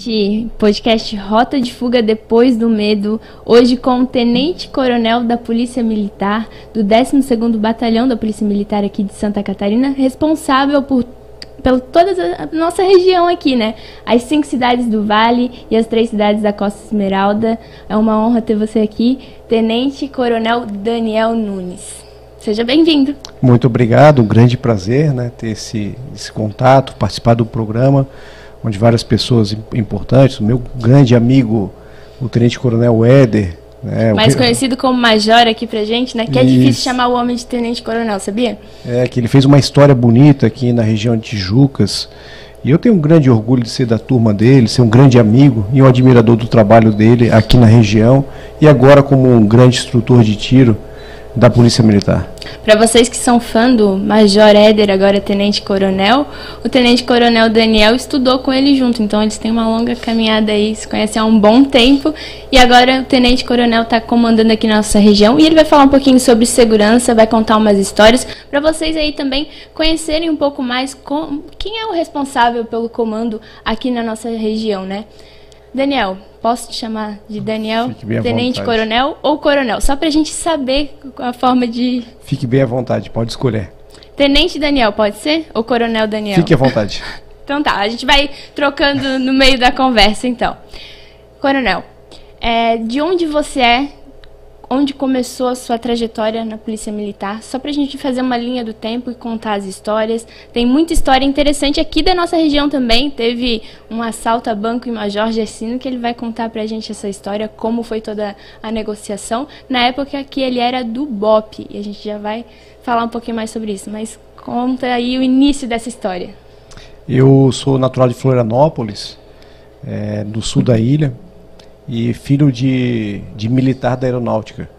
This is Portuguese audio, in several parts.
noite, podcast Rota de Fuga Depois do Medo, hoje com o Tenente Coronel da Polícia Militar, do 12º Batalhão da Polícia Militar aqui de Santa Catarina, responsável por pela toda a nossa região aqui, né? As cinco cidades do Vale e as três cidades da Costa Esmeralda. É uma honra ter você aqui, Tenente Coronel Daniel Nunes. Seja bem-vindo. Muito obrigado, um grande prazer, né, ter esse, esse contato, participar do programa onde várias pessoas importantes, o meu grande amigo, o Tenente Coronel Éder, né, mais o... conhecido como Major aqui pra gente, né? Que é difícil chamar o homem de Tenente Coronel, sabia? É, que ele fez uma história bonita aqui na região de Tijucas. E eu tenho um grande orgulho de ser da turma dele, ser um grande amigo e um admirador do trabalho dele aqui na região e agora como um grande instrutor de tiro da Polícia Militar. Para vocês que são fã do Major Éder, agora Tenente Coronel, o Tenente Coronel Daniel estudou com ele junto, então eles têm uma longa caminhada aí, se conhecem há um bom tempo, e agora o Tenente Coronel está comandando aqui na nossa região, e ele vai falar um pouquinho sobre segurança, vai contar umas histórias, para vocês aí também conhecerem um pouco mais com, quem é o responsável pelo comando aqui na nossa região, né? Daniel, posso te chamar de Daniel, Tenente Coronel ou Coronel? Só para a gente saber a forma de. Fique bem à vontade, pode escolher. Tenente Daniel, pode ser? Ou Coronel Daniel? Fique à vontade. então tá, a gente vai trocando no meio da conversa então. Coronel, é, de onde você é onde começou a sua trajetória na Polícia Militar, só para a gente fazer uma linha do tempo e contar as histórias. Tem muita história interessante aqui da nossa região também. Teve um assalto a banco em Major Gersino, que ele vai contar para a gente essa história, como foi toda a negociação, na época que ele era do BOP, e a gente já vai falar um pouquinho mais sobre isso. Mas conta aí o início dessa história. Eu sou natural de Florianópolis, é, do sul da ilha e filho de, de militar da aeronáutica.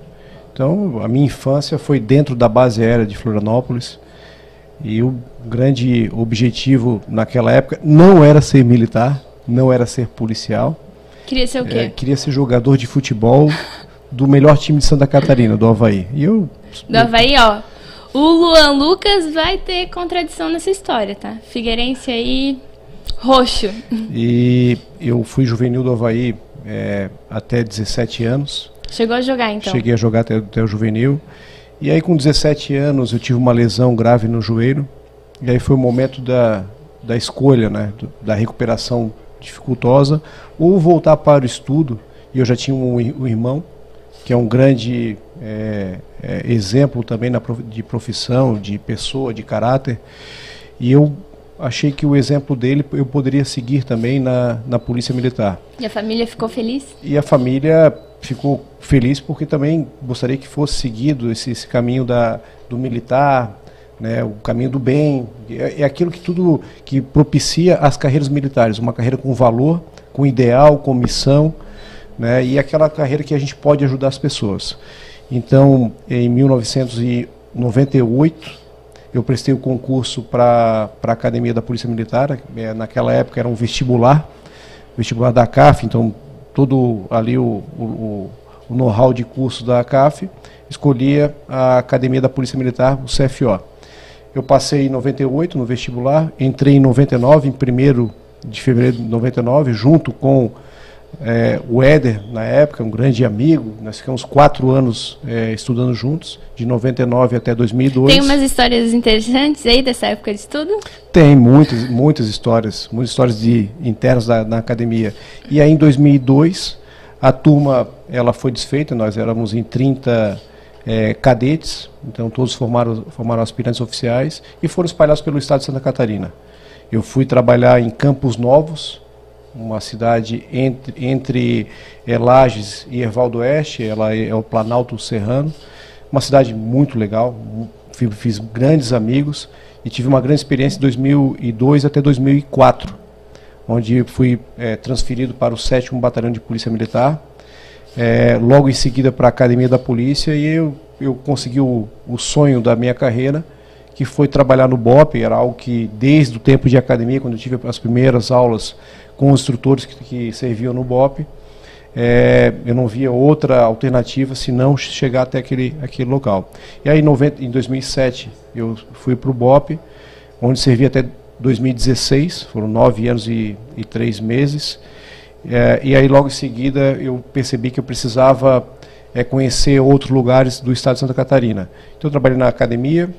Então, a minha infância foi dentro da base aérea de Florianópolis. E o grande objetivo naquela época não era ser militar, não era ser policial. Queria ser o quê? É, queria ser jogador de futebol do melhor time de Santa Catarina, do Havaí. E eu. Do Havaí, ó. O Luan Lucas vai ter contradição nessa história, tá? Figueirense aí, roxo. E eu fui juvenil do Havaí é, até 17 anos. Chegou a jogar então? Cheguei a jogar até, até o juvenil. E aí com 17 anos eu tive uma lesão grave no joelho. E aí foi o momento da, da escolha, né, da recuperação dificultosa, ou voltar para o estudo. E eu já tinha um, um irmão, que é um grande é, é, exemplo também na, de profissão, de pessoa, de caráter. E eu achei que o exemplo dele eu poderia seguir também na, na Polícia Militar. E a família ficou feliz? E a família ficou feliz porque também gostaria que fosse seguido esse, esse caminho da, do militar, né, o caminho do bem. É, é aquilo que tudo que propicia as carreiras militares, uma carreira com valor, com ideal, com missão, né, e aquela carreira que a gente pode ajudar as pessoas. Então, em 1998, eu prestei o concurso para a Academia da Polícia Militar, é, naquela época era um vestibular, vestibular da CAF, então todo ali o, o, o know-how de curso da CAF, escolhia a Academia da Polícia Militar, o CFO. Eu passei em 98 no vestibular, entrei em 99, em 1 de fevereiro de 99, junto com é, o Éder, na época, um grande amigo, nós ficamos quatro anos é, estudando juntos, de 99 até 2002. Tem umas histórias interessantes aí dessa época de estudo? Tem muitas, muitas histórias, muitas histórias de internos da, na academia. E aí em 2002, a turma ela foi desfeita, nós éramos em 30 é, cadetes, então todos formaram, formaram aspirantes oficiais e foram espalhados pelo estado de Santa Catarina. Eu fui trabalhar em Campos Novos, uma cidade entre, entre é, Lages e Erval do Oeste, ela é, é, o Planalto Serrano, uma cidade muito legal, fiz, fiz grandes amigos e tive uma grande experiência de 2002 até 2004, onde fui é, transferido para o 7 Batalhão de Polícia Militar, é, logo em seguida para a Academia da Polícia e eu, eu consegui o, o sonho da minha carreira, que foi trabalhar no BOP, era algo que desde o tempo de academia, quando eu tive as primeiras aulas instrutores que, que serviam no BOP, é, eu não via outra alternativa senão chegar até aquele, aquele local. E aí em, 90, em 2007 eu fui para o BOP, onde servi até 2016, foram nove anos e, e três meses. É, e aí, logo em seguida, eu percebi que eu precisava é, conhecer outros lugares do estado de Santa Catarina. Então, eu trabalhei na academia,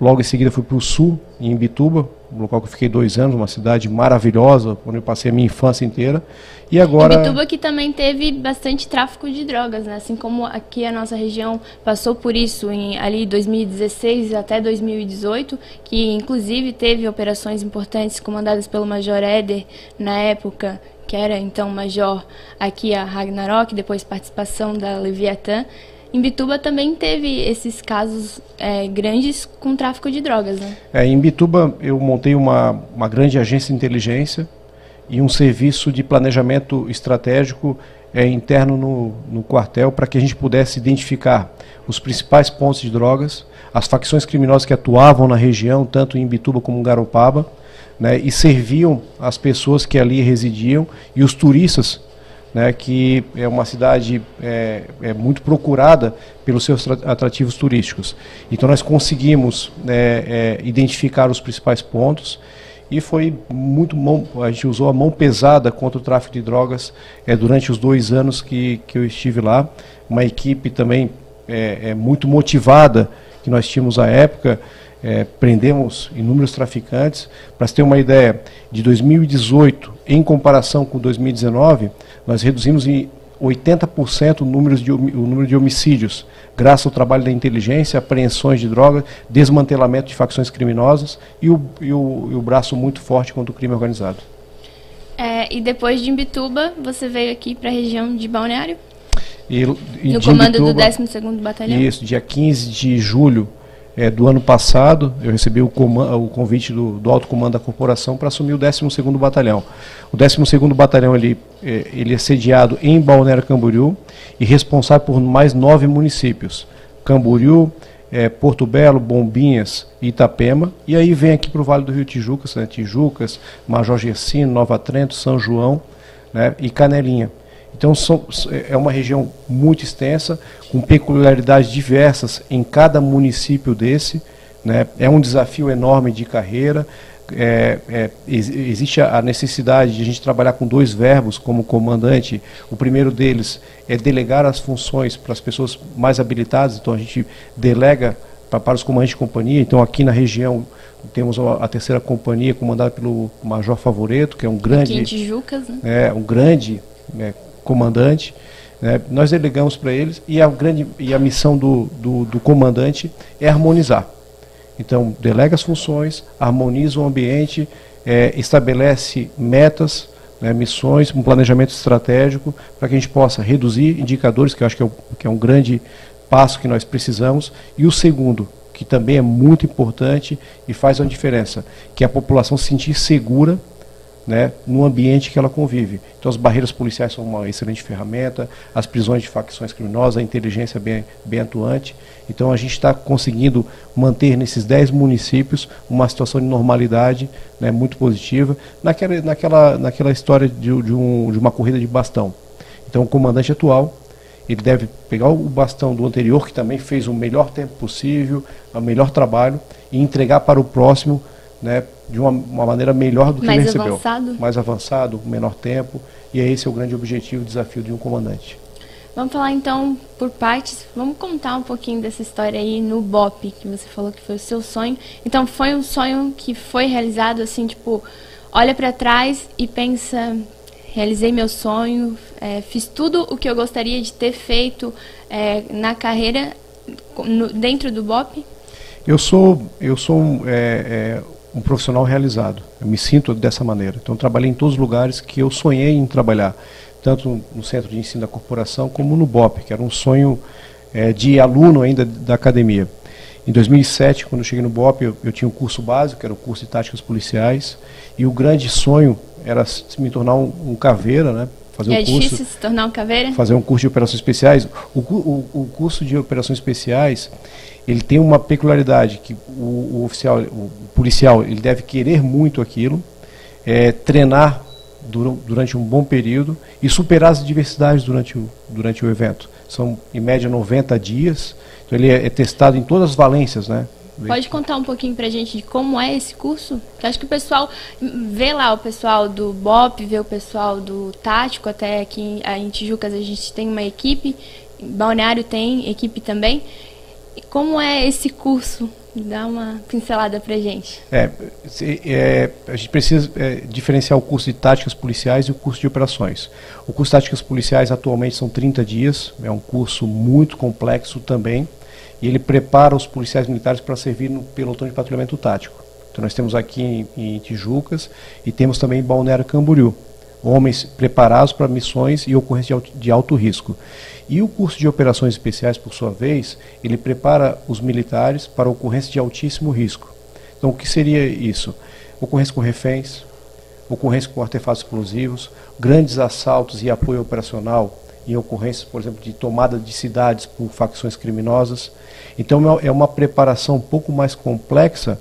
logo em seguida fui para o sul, em Bituba, um local que eu fiquei dois anos, uma cidade maravilhosa, onde eu passei a minha infância inteira. E agora. Ibituba que também teve bastante tráfico de drogas, né? Assim como aqui a nossa região passou por isso em ali 2016 até 2018, que inclusive teve operações importantes comandadas pelo Major Éder na época, que era então major aqui a Ragnarok, depois participação da Leviatã. Em Bituba também teve esses casos é, grandes com tráfico de drogas, né? É, em Bituba eu montei uma, uma grande agência de inteligência e um serviço de planejamento estratégico é, interno no, no quartel para que a gente pudesse identificar os principais pontos de drogas, as facções criminosas que atuavam na região, tanto em Bituba como em Garopaba, né, e serviam as pessoas que ali residiam e os turistas né, que é uma cidade é, é, muito procurada pelos seus atrativos turísticos. Então nós conseguimos é, é, identificar os principais pontos e foi muito mão, a gente usou a mão pesada contra o tráfico de drogas é, durante os dois anos que, que eu estive lá. Uma equipe também é, muito motivada que nós tínhamos à época. É, prendemos inúmeros traficantes. Para você ter uma ideia, de 2018 em comparação com 2019, nós reduzimos em 80% o número, de, o número de homicídios, graças ao trabalho da inteligência, apreensões de drogas, desmantelamento de facções criminosas e o, e o, e o braço muito forte contra o crime organizado. É, e depois de Imbituba, você veio aqui para a região de Balneário? E, e no comando Imbituba, do 12º Batalhão? Isso, dia 15 de julho é, do ano passado, eu recebi o, o convite do, do, alto comando da corporação para assumir o 12º Batalhão. O 12º Batalhão ele, é, ele é sediado em Balneário Camboriú e responsável por mais nove municípios. Camboriú, é, Porto Belo, Bombinhas e Itapema. E aí vem aqui para o Vale do Rio Tijucas, né, Tijucas, Major Gersino, Nova Trento, São João né, e Canelinha. Então são, é uma região muito extensa, com peculiaridades diversas em cada município desse. Né? É um desafio enorme de carreira. É, é, existe a necessidade de a gente trabalhar com dois verbos como comandante. O primeiro deles é delegar as funções para as pessoas mais habilitadas, então a gente delega para, para os comandantes de companhia. Então aqui na região temos a, terceira companhia comandada pelo Major Favoreto, que é um grande, aqui em Tijucas, né? é um grande é, comandante. Né? Nós delegamos para eles e a, grande, e a missão do, do, do comandante é harmonizar. Então, delega as funções, harmoniza o ambiente, é, estabelece metas, né, missões, um planejamento estratégico para que a gente possa reduzir indicadores, que eu acho que é, que é um grande passo que nós precisamos. E o segundo, que também é muito importante e faz uma diferença, que é a população se sentir segura né, no ambiente que ela convive. Então, as barreiras policiais são uma excelente ferramenta, as prisões de facções criminosas, a inteligência bem, bem atuante. Então, a gente está conseguindo manter nesses 10 municípios uma situação de normalidade né, muito positiva, naquela, naquela, naquela história de, de, um, de uma corrida de bastão. Então, o comandante atual ele deve pegar o bastão do anterior, que também fez o melhor tempo possível, o melhor trabalho, e entregar para o próximo né, de uma, uma maneira melhor do que mais ele recebeu. Avançado. Mais avançado, menor tempo. E é esse é o grande objetivo e desafio de um comandante. Vamos falar então por partes. Vamos contar um pouquinho dessa história aí no BOP, que você falou que foi o seu sonho. Então foi um sonho que foi realizado assim, tipo, olha para trás e pensa, realizei meu sonho, é, fiz tudo o que eu gostaria de ter feito é, na carreira no, dentro do BOP. Eu sou, eu sou é, é um profissional realizado. Eu me sinto dessa maneira. Então, trabalhei em todos os lugares que eu sonhei em trabalhar, tanto no Centro de Ensino da Corporação como no BOP, que era um sonho é, de aluno ainda da academia. Em 2007, quando eu cheguei no BOP, eu, eu, tinha um curso básico, que era o curso de táticas policiais, e o grande sonho era me tornar um, um caveira, né? Fazer é um curso, difícil se tornar um caveira? Fazer um curso de operações especiais. O, o, o curso de operações especiais, ele tem uma peculiaridade que o, o oficial, o policial, ele deve querer muito aquilo, é, treinar durante um bom período e superar as adversidades durante o, durante o evento. São, em média, 90 dias. Então, ele é, é testado em todas as valências, né? Pode contar um pouquinho pra gente de como é esse curso? Que acho que o pessoal vê lá o pessoal do BOP, vê o pessoal do Tático, até aqui em Tijucas a gente tem uma equipe, Balneário tem equipe também. E como é esse curso? Dá uma pincelada pra gente. É, é a gente precisa é, diferenciar o curso de táticas policiais e o curso de operações. O curso de táticas policiais atualmente são 30 dias, é um curso muito complexo também e ele prepara os policiais militares para servir no pelotão de patrulhamento tático. Então nós temos aqui em, em Tijucas e temos também em Balneário Camboriú, homens preparados para missões e ocorrências de, de alto risco. E o curso de operações especiais, por sua vez, ele prepara os militares para ocorrências de altíssimo risco. Então o que seria isso? Ocorrência com reféns, ocorrência com artefatos explosivos, grandes assaltos e apoio operacional em ocorrências, por exemplo, de tomada de cidades por facções criminosas. Então é uma é preparação um pouco mais complexa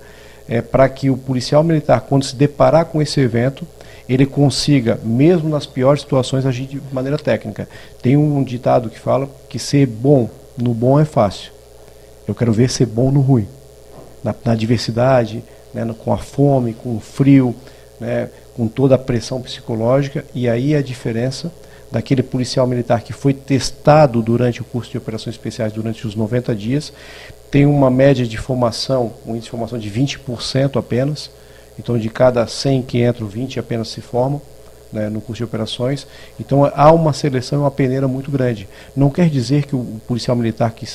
é, para que o policial militar, quando se deparar com esse evento, ele consiga, mesmo nas piores situações, agir de maneira técnica. Tem um ditado que fala que ser bom no bom é fácil. Eu quero ver ser bom no ruim. Na, na diversidade, né, com a fome, com o frio, né, com toda a pressão psicológica, e aí a diferença daquele policial militar que foi testado durante o curso de operações especiais durante os 90 dias, tem uma média de formação, um índice de formação de 20% apenas, então de cada 100 que entram, 20 apenas se formam né, no curso de operações, então há uma seleção e uma peneira muito grande. Não quer dizer que o policial militar que,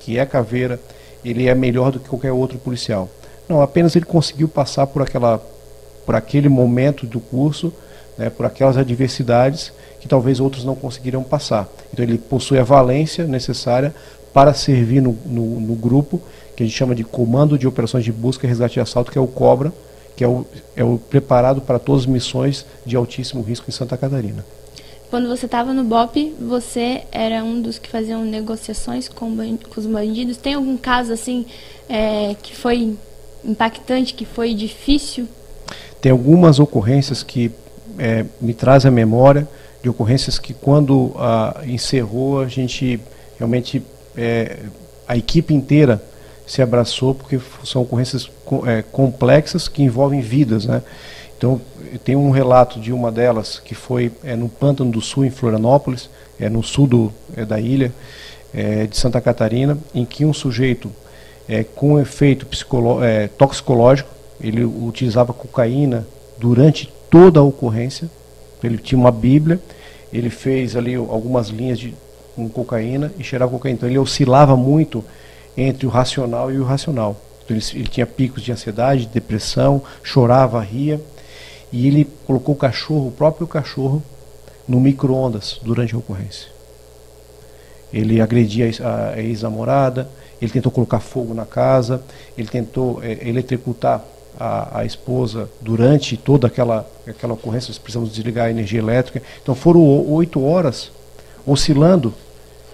que é caveira, ele é melhor do que qualquer outro policial. Não, apenas ele conseguiu passar por, aquela, por aquele momento do curso, né, por aquelas adversidades que talvez outros não conseguiram passar. Então ele possui a valência necessária para servir no, no, no, grupo que a gente chama de Comando de Operações de Busca, Resgate e Assalto, que é o COBRA, que é o, é o preparado para todas as missões de altíssimo risco em Santa Catarina. Quando você estava no BOP, você era um dos que faziam negociações com, com os bandidos. Tem algum caso assim é, que foi impactante, que foi difícil? Tem algumas ocorrências que é, me trazem à memória de ocorrências que quando ah, encerrou a gente realmente é, a equipe inteira se abraçou porque são ocorrências é, complexas que envolvem vidas, né? Então tem um relato de uma delas que foi é, no Pântano do Sul em Florianópolis, é no sul do, é, da ilha é, de Santa Catarina, em que um sujeito é, com efeito é, toxicológico, ele utilizava cocaína durante toda a ocorrência, ele tinha uma Bíblia, ele fez ali algumas linhas de com cocaína e cheirava cocaína. Então ele oscilava muito entre o racional e o irracional. Então ele, ele tinha picos de ansiedade, de depressão, chorava, ria. E ele colocou o cachorro, o próprio cachorro, no micro-ondas durante a ocorrência. Ele agredia a ex-namorada, ele tentou colocar fogo na casa, ele tentou é, eletrocutar a, a, esposa durante toda aquela, aquela ocorrência, nós precisamos desligar a energia elétrica. Então foram oito horas oscilando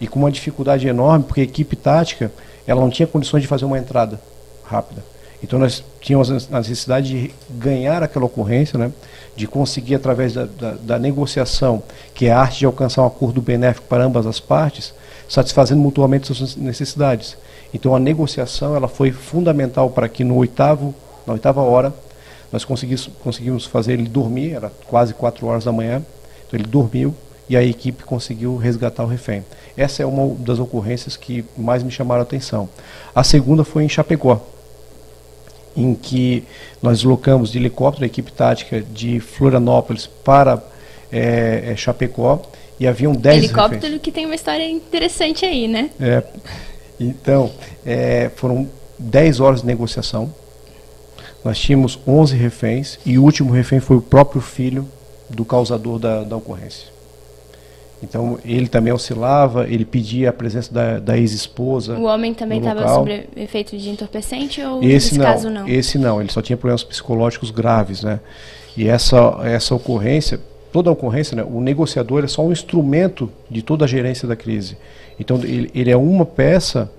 e com uma dificuldade enorme, porque a equipe tática ela não tinha condições de fazer uma entrada rápida. Então nós tínhamos a necessidade de ganhar aquela ocorrência, né, de conseguir através da, da, da negociação, que é a arte de alcançar um acordo benéfico para ambas as partes, satisfazendo mutuamente suas necessidades. Então a negociação ela foi fundamental para que no oitavo na oitava hora, nós conseguimos, conseguimos fazer ele dormir, era quase quatro horas da manhã, então ele dormiu e a equipe conseguiu resgatar o refém. Essa é uma das ocorrências que mais me chamaram a atenção. A segunda foi em Chapecó, em que nós deslocamos de helicóptero a equipe tática de Florianópolis para é, Chapecó e haviam 10 Helicóptero reféns. que tem uma história interessante aí, né? É, então, é, foram 10 horas de negociação nós tínhamos 11 reféns e o último refém foi o próprio filho do causador da, da ocorrência. Então ele também oscilava, ele pedia a presença da, da ex-esposa. O homem também estava sob efeito de entorpecente ou esse nesse não, caso não? Esse não, ele só tinha problemas psicológicos graves, né? E essa essa ocorrência, toda ocorrência, né, o negociador é só um instrumento de toda a gerência da crise. Então ele, ele é uma peça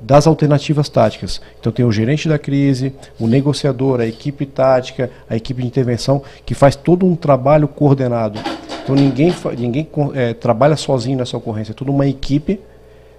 das alternativas táticas. Então tem o gerente da crise, o negociador, a equipe tática, a equipe de intervenção, que faz todo um trabalho coordenado. Então ninguém, ninguém é, trabalha sozinho nessa ocorrência, é toda uma equipe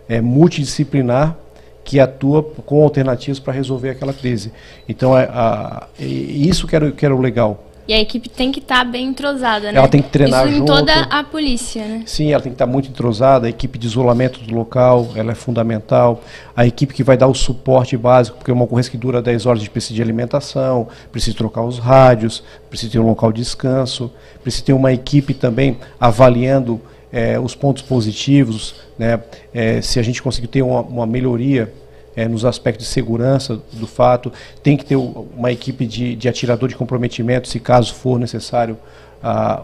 é, multidisciplinar que atua com alternativas para resolver aquela crise. Então, é, a, isso que era, que era o legal. E a equipe tem que estar tá bem entrosada, né? Ela tem que treinar Isso em junto. toda a polícia, né? Sim, ela tem que estar tá muito entrosada. A equipe de isolamento do local, ela é fundamental. A equipe que vai dar o suporte básico, porque é uma ocorrência que dura 10 horas, a gente precisa de alimentação, precisa trocar os rádios, precisa ter um local de descanso, precisa ter uma equipe também avaliando é, os pontos positivos, né? É, se a gente conseguir ter uma, uma melhoria é, nos aspectos de segurança do fato, tem que ter uma equipe de, de atirador de comprometimento, se caso for necessário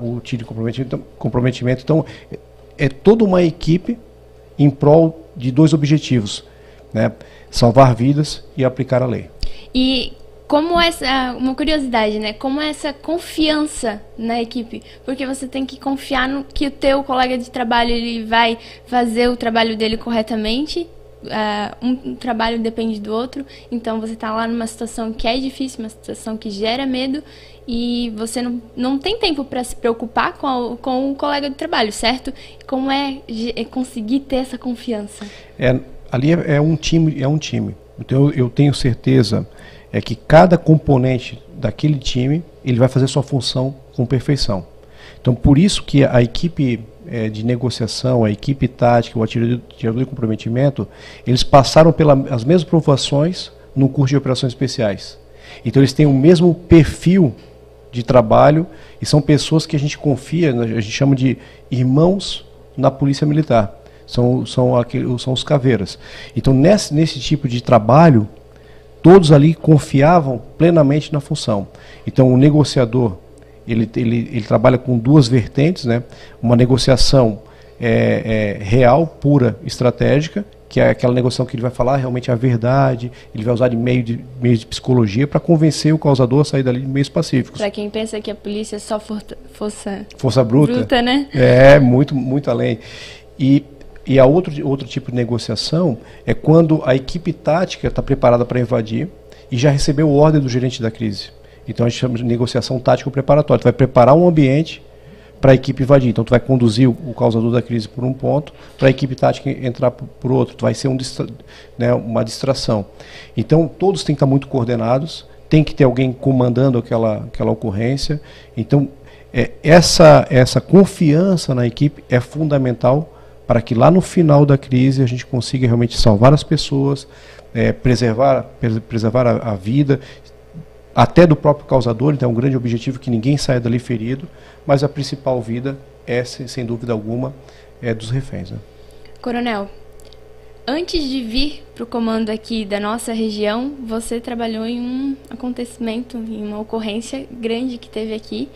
o tiro de comprometimento. comprometimento. Então, é, é toda uma equipe em prol de dois objetivos, né? salvar vidas e aplicar a lei. E como essa uma curiosidade, né? Como essa confiança na equipe, porque você tem que confiar no que o teu colega de trabalho ele vai fazer o trabalho dele corretamente um, um, trabalho depende do outro, então você está lá numa situação que é difícil, uma situação que gera medo e você não, não tem tempo para se preocupar com, a, com o colega de trabalho, certo? Como é, é conseguir ter essa confiança? É, ali é, é um time, é um time. Então eu, eu tenho certeza é que cada componente daquele time ele vai fazer sua função com perfeição. Então por isso que a equipe é, de negociação, a equipe tática, o atirador, de comprometimento, eles passaram pelas mesmas provações no curso de operações especiais. Então eles têm o mesmo perfil de trabalho e são pessoas que a gente confia, né, a gente chama de irmãos na polícia militar. São, são, aqueles, são os caveiras. Então nesse, nesse tipo de trabalho, todos ali confiavam plenamente na função. Então o negociador ele, ele, ele trabalha com duas vertentes, né? uma negociação é, é, real, pura, estratégica, que é aquela negociação que ele vai falar realmente a verdade, ele vai usar de meio de, meio de psicologia para convencer o causador a sair dali de meios pacíficos. Para quem pensa que a polícia é só for, força, força bruta, bruta, né? É, muito, muito além. E, e a outro, outro tipo de negociação é quando a equipe tática está preparada para invadir e já recebeu ordem do gerente da crise. Então a gente chama de negociação tática preparatória. Tu vai preparar um ambiente para a equipe invadir. Então tu vai conduzir o, causador da crise por um ponto, para a equipe tática entrar por, por outro. Tu vai ser um distra né, uma distração. Então todos têm que estar muito coordenados, tem que ter alguém comandando aquela, aquela ocorrência. Então é, essa, essa confiança na equipe é fundamental para que lá no final da crise a gente consiga realmente salvar as pessoas, é, preservar, preservar a, a, vida, até do próprio causador, então é um grande objetivo que ninguém saia dali ferido, mas a principal vida é, sem dúvida alguma, é dos reféns. Né? Coronel, antes de vir para o comando aqui da nossa região, você trabalhou em um acontecimento, em uma ocorrência grande que teve aqui,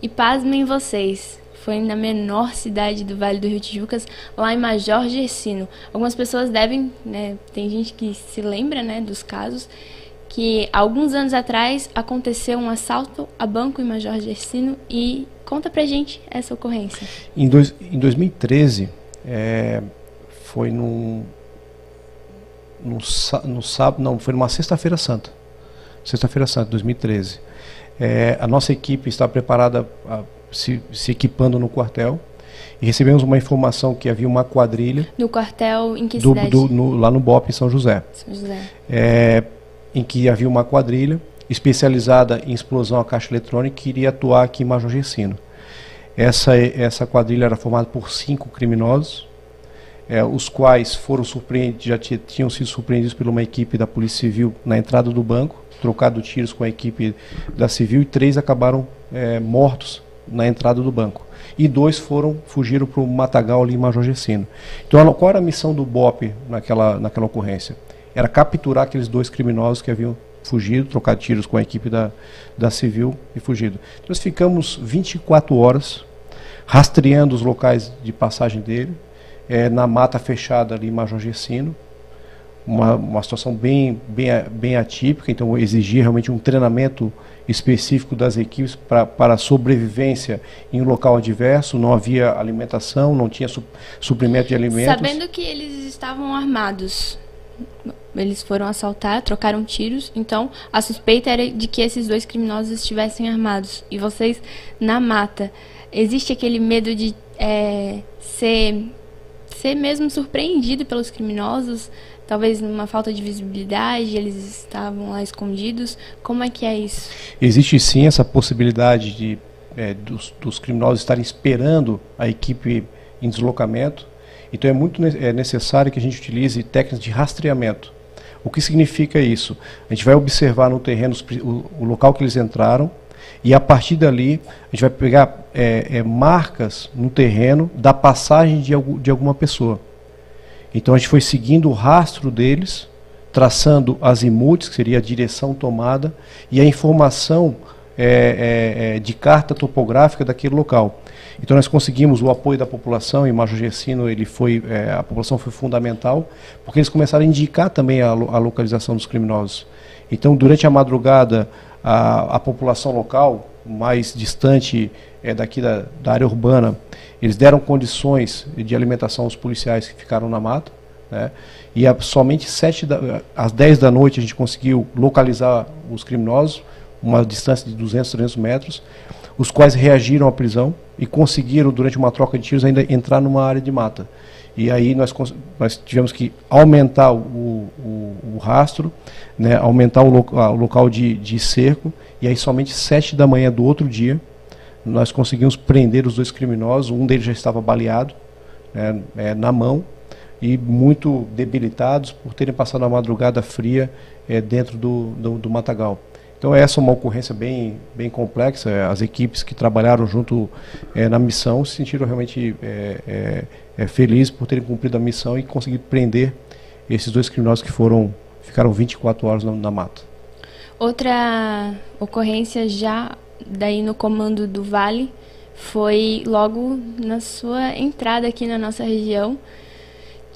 e pasmem vocês, foi na menor cidade do Vale do Rio Tijucas, lá em Major Gersino. Algumas pessoas devem, né, tem gente que se lembra, né, dos casos, que alguns anos atrás aconteceu um assalto a banco em Major Gersino e conta pra gente essa ocorrência. Em, dois, em 2013, é, foi num, num, no sábado, não, foi numa sexta-feira santa. Sexta-feira santa, 2013. É, a nossa equipe está preparada, a, se, se equipando no quartel, e recebemos uma informação que havia uma quadrilha. No quartel em que do, cidade? Do, no, lá no BOP, em São José. São José. É, em que havia uma quadrilha especializada em explosão a caixa eletrônica que iria atuar aqui em Major Gersino. Essa, essa quadrilha era formada por cinco criminosos, é, os quais foram surpreendidos, já tinham sido surpreendidos por uma equipe da Polícia Civil na entrada do banco, trocado tiros com a equipe da Civil, e três acabaram é, mortos na entrada do banco. E dois foram, fugiram para o Matagal ali em Major Gersino. Então, qual era a missão do BOP naquela, naquela ocorrência? Era capturar aqueles dois criminosos que haviam fugido, trocado tiros com a equipe da, da Civil e fugido. Então, nós ficamos 24 horas rastreando os locais de passagem dele, é, na mata fechada ali em Major Gessino, uma, uma situação bem, bem, bem atípica, então exigia realmente um treinamento específico das equipes para a sobrevivência em um local adverso, não havia alimentação, não tinha su, suprimento de alimentos. Sabendo que eles estavam armados, eles foram assaltar, trocaram tiros. Então, a suspeita era de que esses dois criminosos estivessem armados. E vocês na mata. Existe aquele medo de é, ser, ser mesmo surpreendido pelos criminosos? talvez numa falta de visibilidade, eles estavam lá escondidos. Como é que é isso? Existe sim essa possibilidade de é, dos, dos, criminosos estarem esperando a equipe em deslocamento. Então é muito é necessário que a gente utilize técnicas de rastreamento. O que significa isso? A gente vai observar no terreno o, o local que eles entraram e a partir dali a gente vai pegar é, é, marcas no terreno da passagem de, de alguma pessoa. Então a gente foi seguindo o rastro deles, traçando as imutes, que seria a direção tomada, e a informação é, é, é, de carta topográfica daquele local. Então nós conseguimos o apoio da população e Major Gessino, ele foi, é, a população foi fundamental, porque eles começaram a indicar também a, a localização dos criminosos. Então durante a madrugada a, a população local mais distante é, daqui da, da área urbana, eles deram condições de alimentação aos policiais que ficaram na mata. Né? E a, somente sete da, às 10 da noite a gente conseguiu localizar os criminosos, uma distância de 200, 300 metros, os quais reagiram à prisão e conseguiram, durante uma troca de tiros, ainda entrar numa área de mata. E aí nós, nós tivemos que aumentar o, o, o rastro, né, aumentar o, o local de, de cerco, e aí somente sete da manhã do outro dia nós conseguimos prender os dois criminosos, um deles já estava baleado né, é, na mão e muito debilitados por terem passado a madrugada fria é, dentro do, do, do, matagal. Então essa é uma ocorrência bem, bem complexa. As equipes que trabalharam junto é, na missão se sentiram realmente é, é, felizes por terem cumprido a missão e conseguir prender esses dois criminosos que foram ficaram 24 horas na, na mata. Outra ocorrência já daí no comando do Vale foi logo na sua entrada aqui na nossa região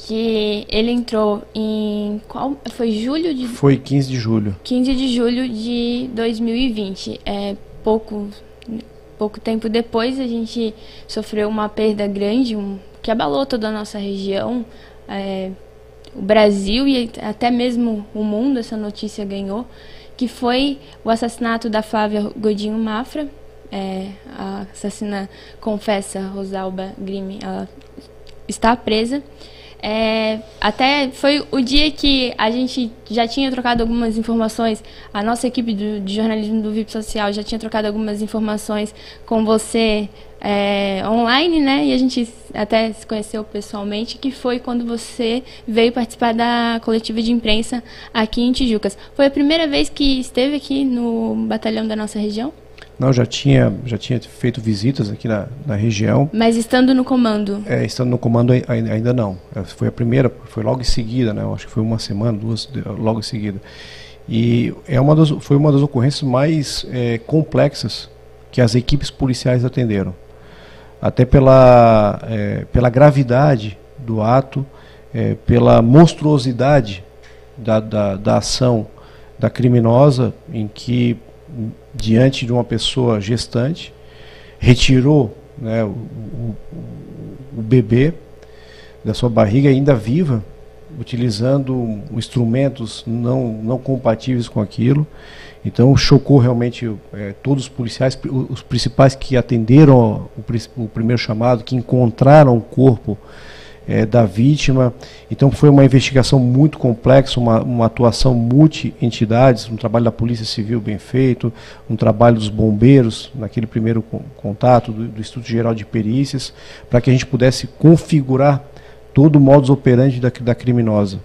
que ele entrou em qual foi julho de Foi 15 de julho. 15 de julho de 2020. É pouco pouco tempo depois a gente sofreu uma perda grande, um, que abalou toda a nossa região, é, o Brasil e até mesmo o mundo. Essa notícia ganhou que foi o assassinato da Flávia Godinho Mafra. É, a assassina confessa Rosalba Grime, ela está presa. É, até foi o dia que a gente já tinha trocado algumas informações, a nossa equipe do, de jornalismo do VIP Social já tinha trocado algumas informações com você é, online, né? E a gente até se conheceu pessoalmente, que foi quando você veio participar da coletiva de imprensa aqui em Tijucas. Foi a primeira vez que esteve aqui no batalhão da nossa região? Não, já tinha, já tinha feito visitas aqui na, na região. Mas estando no comando? É, estando no comando ainda não. É, foi a primeira, foi logo em seguida, né? Eu acho que foi uma semana, duas, logo em seguida. E é uma das, foi uma das ocorrências mais é, complexas que as equipes policiais atenderam. Até pela, é, pela gravidade do ato, é, pela monstruosidade da, da, da ação da criminosa, em que diante de uma pessoa gestante, retirou né, o, o, o, bebê da sua barriga ainda viva, utilizando instrumentos não, não compatíveis com aquilo. Então chocou realmente é, todos os policiais, os principais que atenderam o, o primeiro chamado, que encontraram o corpo é, da vítima. Então foi uma investigação muito complexa, uma, uma atuação multi-entidades, um trabalho da Polícia Civil bem feito, um trabalho dos bombeiros, naquele primeiro contato, do, do Instituto Geral de Perícias, para que a gente pudesse configurar todo o modus operandi da, da criminosa.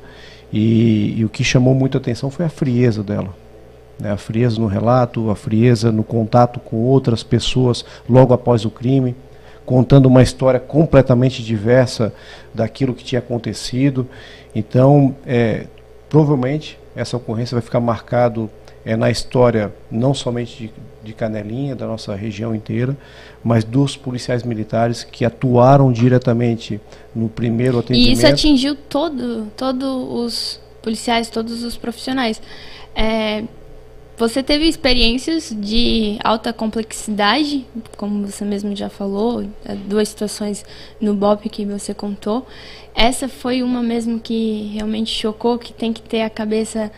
E, e o que chamou muita atenção foi a frieza dela. Né, a frieza no relato, a frieza no contato com outras pessoas logo após o crime contando uma história completamente diversa daquilo que tinha acontecido. Então, é, provavelmente essa ocorrência vai ficar marcado é, na história não somente de, de Canelinha, da nossa região inteira, mas dos policiais militares que atuaram diretamente no primeiro atendimento. E isso atingiu todo, todos os policiais, todos os profissionais. É, você teve experiências de alta complexidade, como você mesmo já falou, é, duas situações no BOP que você contou. Essa foi uma mesmo que realmente chocou, que tem que ter a cabeça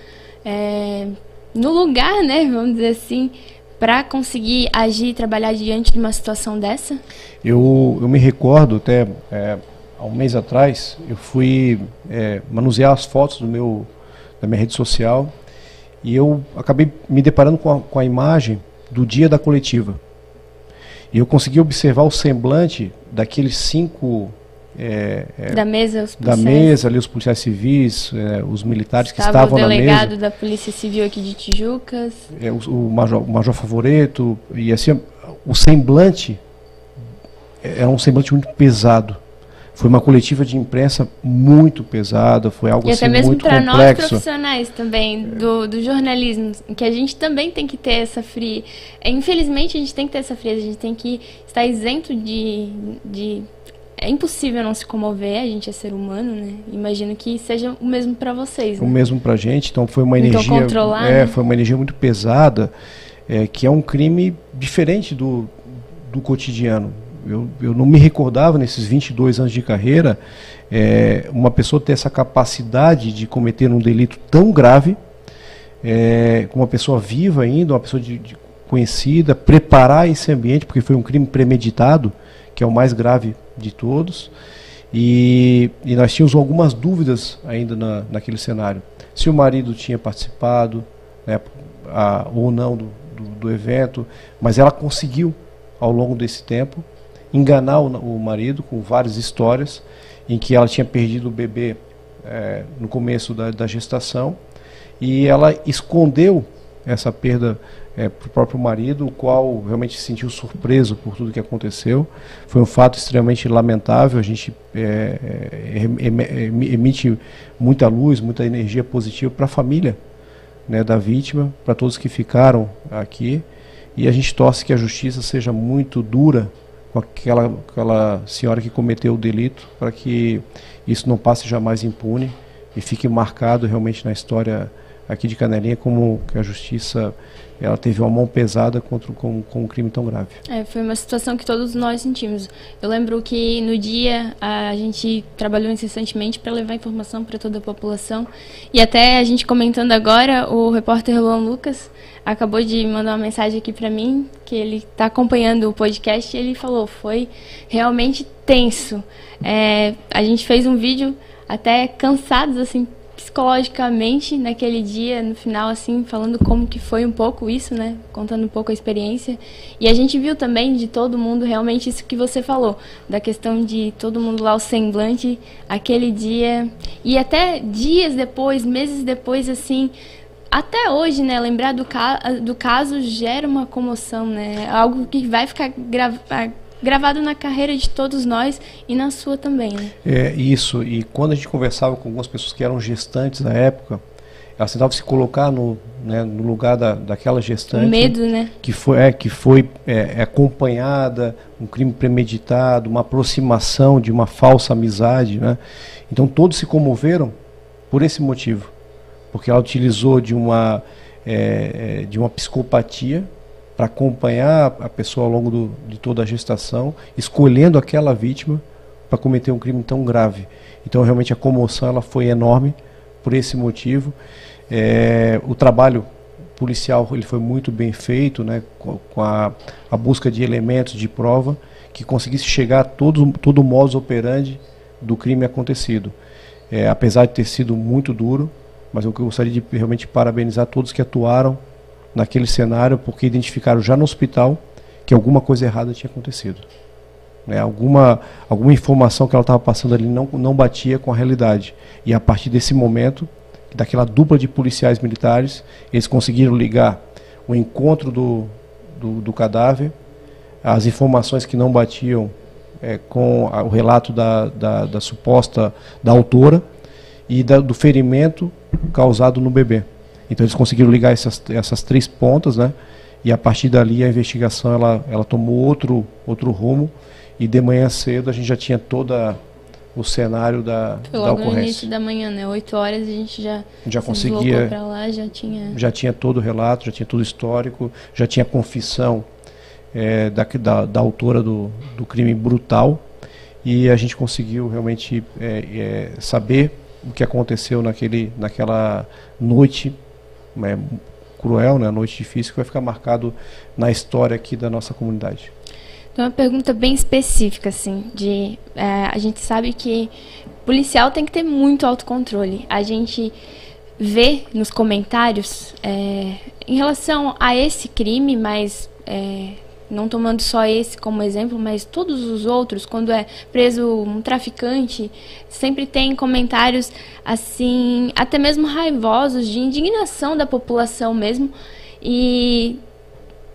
é, no lugar, né? Vamos dizer assim, para conseguir agir e trabalhar diante de uma situação dessa? Eu, eu me recordo até, é, há um mês atrás, eu fui é, manusear as fotos do meu, da minha rede social e eu acabei me deparando com a, com a imagem do dia da coletiva. E eu consegui observar o semblante daqueles cinco é, é, da mesa, os da mesa ali os policiais civis, é, os militares Estava que estavam na mesa. o delegado da Polícia Civil aqui de Tijucas. É, o, o, major, o major Favoreto e assim o semblante era um semblante muito pesado. Foi uma coletiva de imprensa muito pesada, foi algo e assim, até mesmo para nós profissionais também do, do jornalismo, que a gente também tem que ter essa fria. Infelizmente a gente tem que ter essa frieza, a gente tem que estar isento de, de é impossível não se comover, a gente é ser humano, né? Imagino que seja o mesmo para vocês. Né? O mesmo para a gente, então foi uma então, energia, é, né? foi uma energia muito pesada, é, que é um crime diferente do, do cotidiano eu, eu não me recordava nesses 22 anos de carreira é, uma pessoa ter essa capacidade de cometer um delito tão grave, é, com uma pessoa viva ainda, uma pessoa de, de conhecida, preparar esse ambiente, porque foi um crime premeditado, que é o mais grave de todos. E, e nós tínhamos algumas dúvidas ainda na, naquele cenário. Se o marido tinha participado né, a, ou não do, do, do evento, mas ela conseguiu, ao longo desse tempo, enganar o, o marido com várias histórias em que ela tinha perdido o bebê é, no começo da, da, gestação e ela escondeu essa perda é, para o próprio marido, o qual realmente se sentiu surpreso por tudo que aconteceu. Foi um fato extremamente lamentável. A gente é, é emite muita luz, muita energia positiva para a família né, da vítima, para todos que ficaram aqui. E a gente torce que a justiça seja muito dura com aquela, aquela senhora que cometeu o delito, para que isso não passe jamais impune e fique marcado realmente na história aqui de Canelinha como que a justiça ela teve uma mão pesada contra com, com um crime tão grave. É, foi uma situação que todos nós sentimos. Eu lembro que no dia a gente trabalhou incessantemente para levar informação para toda a população e até a gente comentando agora, o repórter Luan Lucas acabou de mandar uma mensagem aqui para mim que ele está acompanhando o podcast e ele falou foi realmente tenso. É, a gente fez um vídeo até cansados assim psicologicamente naquele dia, no final, assim, falando como que foi um pouco isso, né? Contando um pouco a experiência. E a gente viu também de todo mundo realmente isso que você falou, da questão de todo mundo lá, o semblante, aquele dia. E até dias depois, meses depois, assim. Até hoje, né, lembrar do, ca do caso gera uma comoção, né? Algo que vai ficar gravado gravado na carreira de todos nós e na sua também, né? É, isso. E quando a gente conversava com algumas pessoas que eram gestantes na época, elas tentavam se colocar no, né, no lugar da, daquela gestante. O medo, né? Que foi, é, que foi é, é, acompanhada, um crime premeditado, uma aproximação de uma falsa amizade, né? Então todos se comoveram por esse motivo. Porque ela utilizou de uma, é, é de uma psicopatia para acompanhar a pessoa ao longo do, de toda a gestação, escolhendo aquela vítima para cometer um crime tão grave. Então, realmente, a comoção ela foi enorme por esse motivo. É, o trabalho policial ele foi muito bem feito, né, com, a, a, busca de elementos de prova que conseguisse chegar a todo, todo o modus operandi do crime acontecido. É, apesar de ter sido muito duro, mas eu gostaria de realmente parabenizar todos que atuaram naquele cenário porque identificaram já no hospital que alguma coisa errada tinha acontecido. Né? Alguma, alguma informação que ela estava passando ali não, não batia com a realidade. E a partir desse momento, daquela dupla de policiais militares, eles conseguiram ligar o encontro do, do, do cadáver, as informações que não batiam é, com o relato da, da, da, suposta da autora e da, do ferimento causado no bebê. Então eles conseguiram ligar essas, essas três pontas, né? E a partir dali a investigação ela, ela tomou outro, outro rumo e de manhã cedo a gente já tinha toda o cenário da, Foi logo da ocorrência. no início da manhã, né? 8 horas a gente já, já conseguia para lá, já tinha já tinha todo o relato, já tinha tudo histórico, já tinha confissão é, da, da, da, autora do, do crime brutal e a gente conseguiu realmente é, é, saber o que aconteceu naquele, naquela noite é, cruel, né, noite difícil, que vai ficar marcado na história aqui da nossa comunidade. Tem uma pergunta bem específica, assim, de é, a gente sabe que policial tem que ter muito autocontrole. A gente vê nos comentários é, em relação a esse crime, mas é, não tomando só esse como exemplo, mas todos os outros, quando é preso um traficante, sempre tem comentários assim, até mesmo raivosos, de indignação da população mesmo. E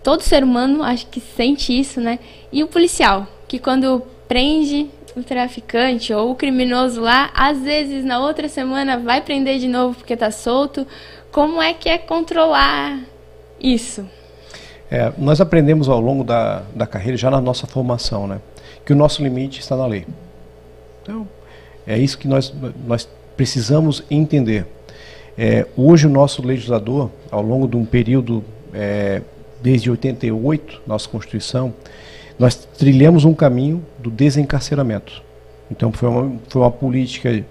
todo ser humano acho que sente isso, né? E o policial, que quando prende o traficante ou o criminoso lá, às vezes na outra semana vai prender de novo porque está solto. Como é que é controlar isso? É, nós aprendemos ao longo da, da carreira, já na nossa formação, né, que o nosso limite está na lei. Então, é isso que nós, nós precisamos entender. É, hoje, o nosso legislador, ao longo de um período, é, desde 88, nossa Constituição, nós trilhamos um caminho do desencarceramento. Então, foi uma, foi uma política é,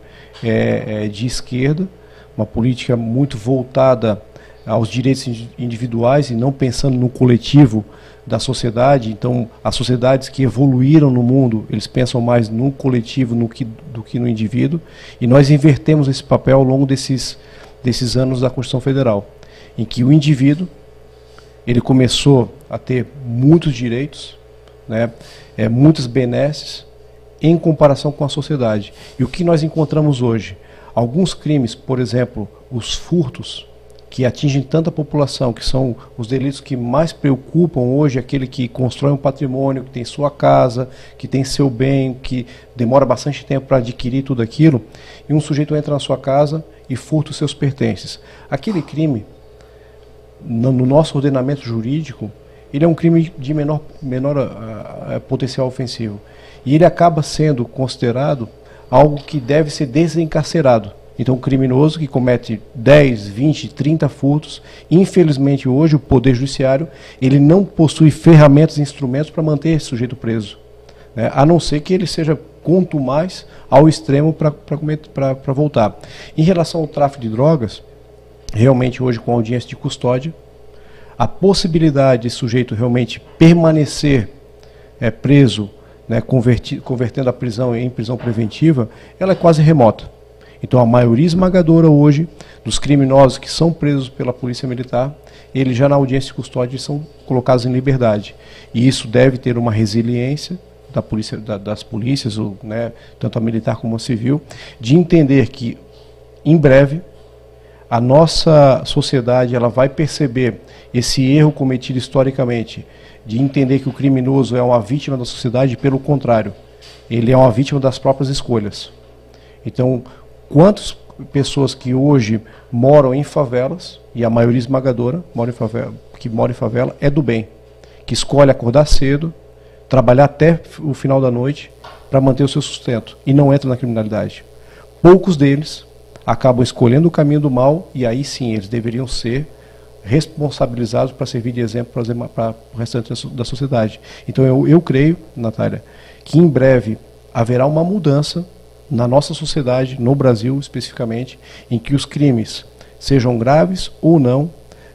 é, de esquerda, uma política muito voltada aos direitos individuais e não pensando no coletivo da sociedade. Então, as sociedades que evoluíram no mundo, eles pensam mais no coletivo no que, do que no indivíduo. E nós invertemos esse papel ao longo desses, desses anos da Constituição Federal, em que o indivíduo ele começou a ter muitos direitos, né, é, muitas benesses, em comparação com a sociedade. E o que nós encontramos hoje? Alguns crimes, por exemplo, os furtos, que atingem tanta população, que são os delitos que mais preocupam hoje, aquele que constrói um patrimônio, que tem sua casa, que tem seu bem, que demora bastante tempo para adquirir tudo aquilo, e um sujeito entra na sua casa e furta os seus pertences. Aquele crime, no nosso ordenamento jurídico, ele é um crime de menor, menor uh, potencial ofensivo. E ele acaba sendo considerado algo que deve ser desencarcerado. Então, o criminoso que comete 10, 20, 30 furtos, infelizmente hoje o Poder Judiciário ele não possui ferramentas e instrumentos para manter esse sujeito preso. Né? A não ser que ele seja quanto mais ao extremo para voltar. Em relação ao tráfico de drogas, realmente hoje com audiência de custódia, a possibilidade de sujeito realmente permanecer é, preso, né, convertendo a prisão em prisão preventiva, ela é quase remota. Então a maioria esmagadora hoje dos criminosos que são presos pela polícia militar, eles já na audiência de custódia são colocados em liberdade. E isso deve ter uma resiliência da polícia, da, das polícias, né, tanto a militar como a civil, de entender que em breve a nossa sociedade ela vai perceber esse erro cometido historicamente de entender que o criminoso é uma vítima da sociedade, pelo contrário, ele é uma vítima das próprias escolhas. Então, Quantas pessoas que hoje moram em favelas, e a maioria esmagadora mora em favela, que mora em favela é do bem, que escolhe acordar cedo, trabalhar até o final da noite para manter o seu sustento e não entra na criminalidade. Poucos deles acabam escolhendo o caminho do mal e aí sim eles deveriam ser responsabilizados para servir de exemplo para o restante da sociedade. Então eu, eu creio, Natália, que em breve haverá uma mudança na nossa sociedade, no Brasil especificamente, em que os crimes, sejam graves ou não,